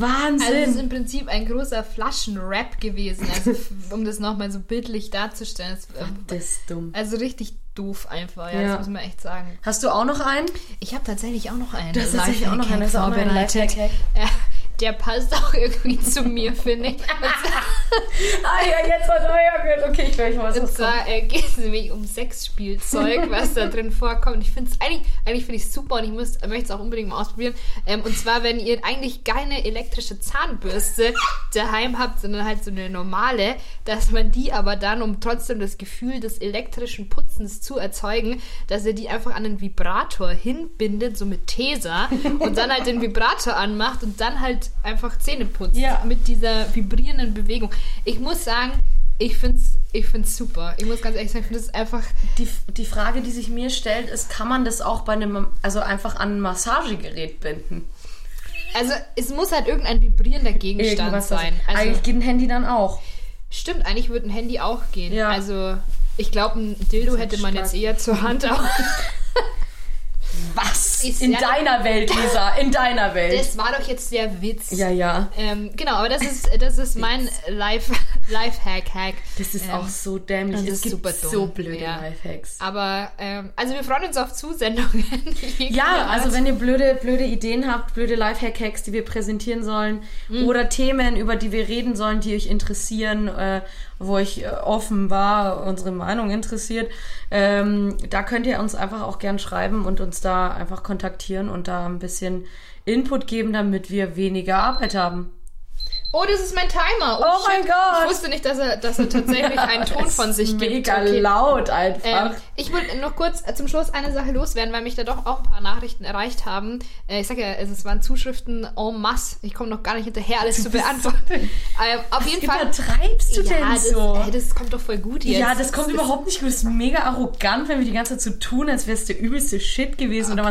Wahnsinn! Also es ist im Prinzip ein großer Flaschenrap gewesen, also (laughs) um das nochmal so bildlich darzustellen. Das, ist dumm. Also richtig doof einfach, ja, ja, das muss man echt sagen. Hast du auch noch einen? Ich habe tatsächlich auch noch einen. Du hast tatsächlich auch noch einen, das ist auch ein Lifehack. Ja, der passt auch (laughs) irgendwie zu mir, finde ich. (laughs) ah ja, jetzt hat er ja gehört. Okay, ich weiß was. Und zwar äh, geht es nämlich um Sexspielzeug, (laughs) was da drin vorkommt. Ich finde es eigentlich, eigentlich finde ich super und ich möchte es auch unbedingt mal ausprobieren. Ähm, und zwar, wenn ihr eigentlich keine elektrische Zahnbürste daheim habt, sondern halt so eine normale, dass man die aber dann, um trotzdem das Gefühl des elektrischen Putzens zu erzeugen, dass ihr die einfach an einen Vibrator hinbindet, so mit Tesa, und dann halt den Vibrator anmacht und dann halt einfach Zähne putzt. Ja. Mit dieser vibrierenden Bewegung. Ich muss sagen, ich finde es ich find's super. Ich muss ganz ehrlich sagen, ich finde es einfach. Die, die Frage, die sich mir stellt, ist, kann man das auch bei einem, also einfach an ein Massagegerät binden? Also es muss halt irgendein vibrierender Gegenstand Irgendwas sein. Also, eigentlich geht ein Handy dann auch. Stimmt, eigentlich würde ein Handy auch gehen. Ja. Also ich glaube, ein Dildo hätte man stark. jetzt eher zur Hand auch. (laughs) Was? Ist in deiner Welt, Lisa, in deiner Welt. Das war doch jetzt der Witz. Ja, ja. Ähm, genau, aber das ist, das ist mein Life, (laughs) Lifehack Hack. Das ist ähm, auch so dämlich. Das es ist gibt super dumm. so blöde ja. Lifehacks. Aber ähm, also wir freuen uns auf Zusendungen. (laughs) ja, also wenn ihr blöde, blöde Ideen habt, blöde Lifehack-Hacks, die wir präsentieren sollen mhm. oder Themen, über die wir reden sollen, die euch interessieren äh, wo ich äh, offen war, unsere Meinung interessiert. Ähm, da könnt ihr uns einfach auch gern schreiben und uns da einfach kontaktieren und da ein bisschen Input geben, damit wir weniger Arbeit haben. Oh, das ist mein Timer. Oh, oh mein Gott. Ich wusste nicht, dass er, dass er tatsächlich einen (laughs) Ton von sich gibt. Mega okay. laut einfach. Ähm, ich wollte noch kurz zum Schluss eine Sache loswerden, weil mich da doch auch ein paar Nachrichten erreicht haben. Äh, ich sage ja, es waren Zuschriften en masse. Ich komme noch gar nicht hinterher, alles zu beantworten. (laughs) Ähm, auf jeden Fall. übertreibst du ja, denn das, so? Ey, das kommt doch voll gut jetzt. Ja, das, das kommt überhaupt nicht gut. Das ist mega arrogant, wenn wir die ganze Zeit so tun, als wäre es der übelste Shit gewesen. Okay. Und dann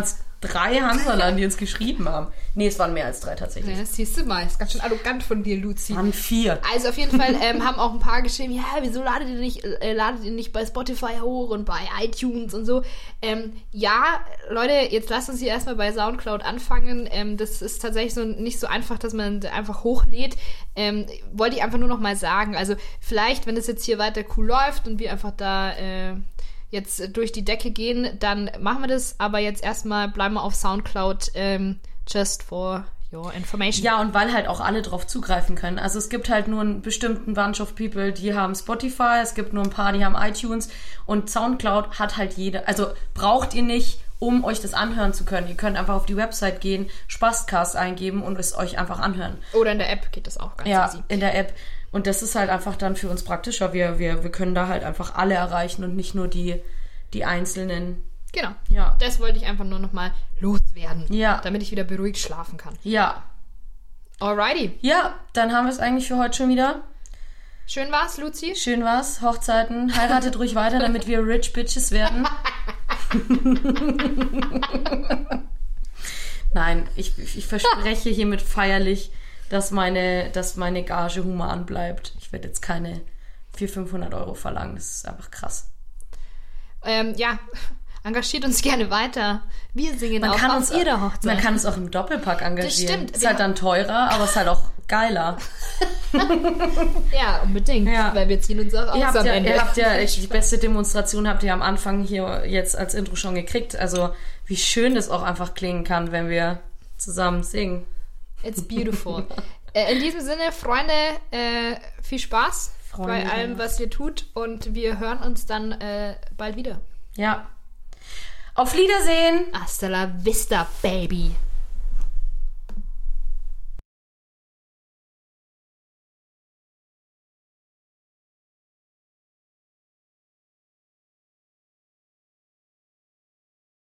drei Hansalern, die uns geschrieben haben. Nee, es waren mehr als drei tatsächlich. Ja, das siehst du mal. Das ist ganz schön arrogant von dir, Luzi. Waren vier. Also auf jeden Fall (laughs) ähm, haben auch ein paar geschrieben, ja, wieso ladet ihr nicht, äh, ladet ihr nicht bei Spotify hoch und bei iTunes und so. Ähm, ja, Leute, jetzt lasst uns hier erstmal bei Soundcloud anfangen. Ähm, das ist tatsächlich so nicht so einfach, dass man einfach hochlädt. Ähm, wollte ich einfach nur noch mal sagen. Also vielleicht, wenn es jetzt hier weiter cool läuft und wir einfach da äh, jetzt durch die Decke gehen, dann machen wir das. Aber jetzt erstmal bleiben wir auf Soundcloud ähm, just for your information. Ja, und weil halt auch alle drauf zugreifen können. Also es gibt halt nur einen bestimmten Bunch of people, die haben Spotify, es gibt nur ein paar, die haben iTunes und Soundcloud hat halt jede. Also braucht ihr nicht, um euch das anhören zu können. Ihr könnt einfach auf die Website gehen, Spaßcast eingeben und es euch einfach anhören. Oder in der App geht das auch ganz ja, easy. in der App. Und das ist halt einfach dann für uns praktischer. Wir, wir, wir können da halt einfach alle erreichen und nicht nur die, die einzelnen. Genau. Ja. Das wollte ich einfach nur nochmal loswerden. Ja. Damit ich wieder beruhigt schlafen kann. Ja. Alrighty. Ja, dann haben wir es eigentlich für heute schon wieder. Schön war's, Luzi. Schön war's. Hochzeiten. Heiratet ruhig weiter, damit wir Rich Bitches werden. (laughs) Nein, ich, ich verspreche hiermit feierlich, dass meine, dass meine Gage human bleibt. Ich werde jetzt keine 400, 500 Euro verlangen. Das ist einfach krass. Ähm, ja, (laughs) engagiert uns gerne weiter. Wir singen man auch kann auf uns, ihrer Hochzeit. Man kann uns auch im Doppelpack engagieren. Das stimmt. Ist halt dann teurer, aber ist halt auch geiler. (laughs) ja, unbedingt. Ja. Weil wir ziehen uns auch aus ihr habt am ja, Ende. Ihr habt ja, (laughs) die beste Demonstration habt ihr am Anfang hier jetzt als Intro schon gekriegt. Also wie schön das auch einfach klingen kann, wenn wir zusammen singen. It's beautiful. Äh, in diesem Sinne, Freunde, äh, viel Spaß Freunde. bei allem, was ihr tut. Und wir hören uns dann äh, bald wieder. Ja. Auf Wiedersehen. Hasta la vista, baby.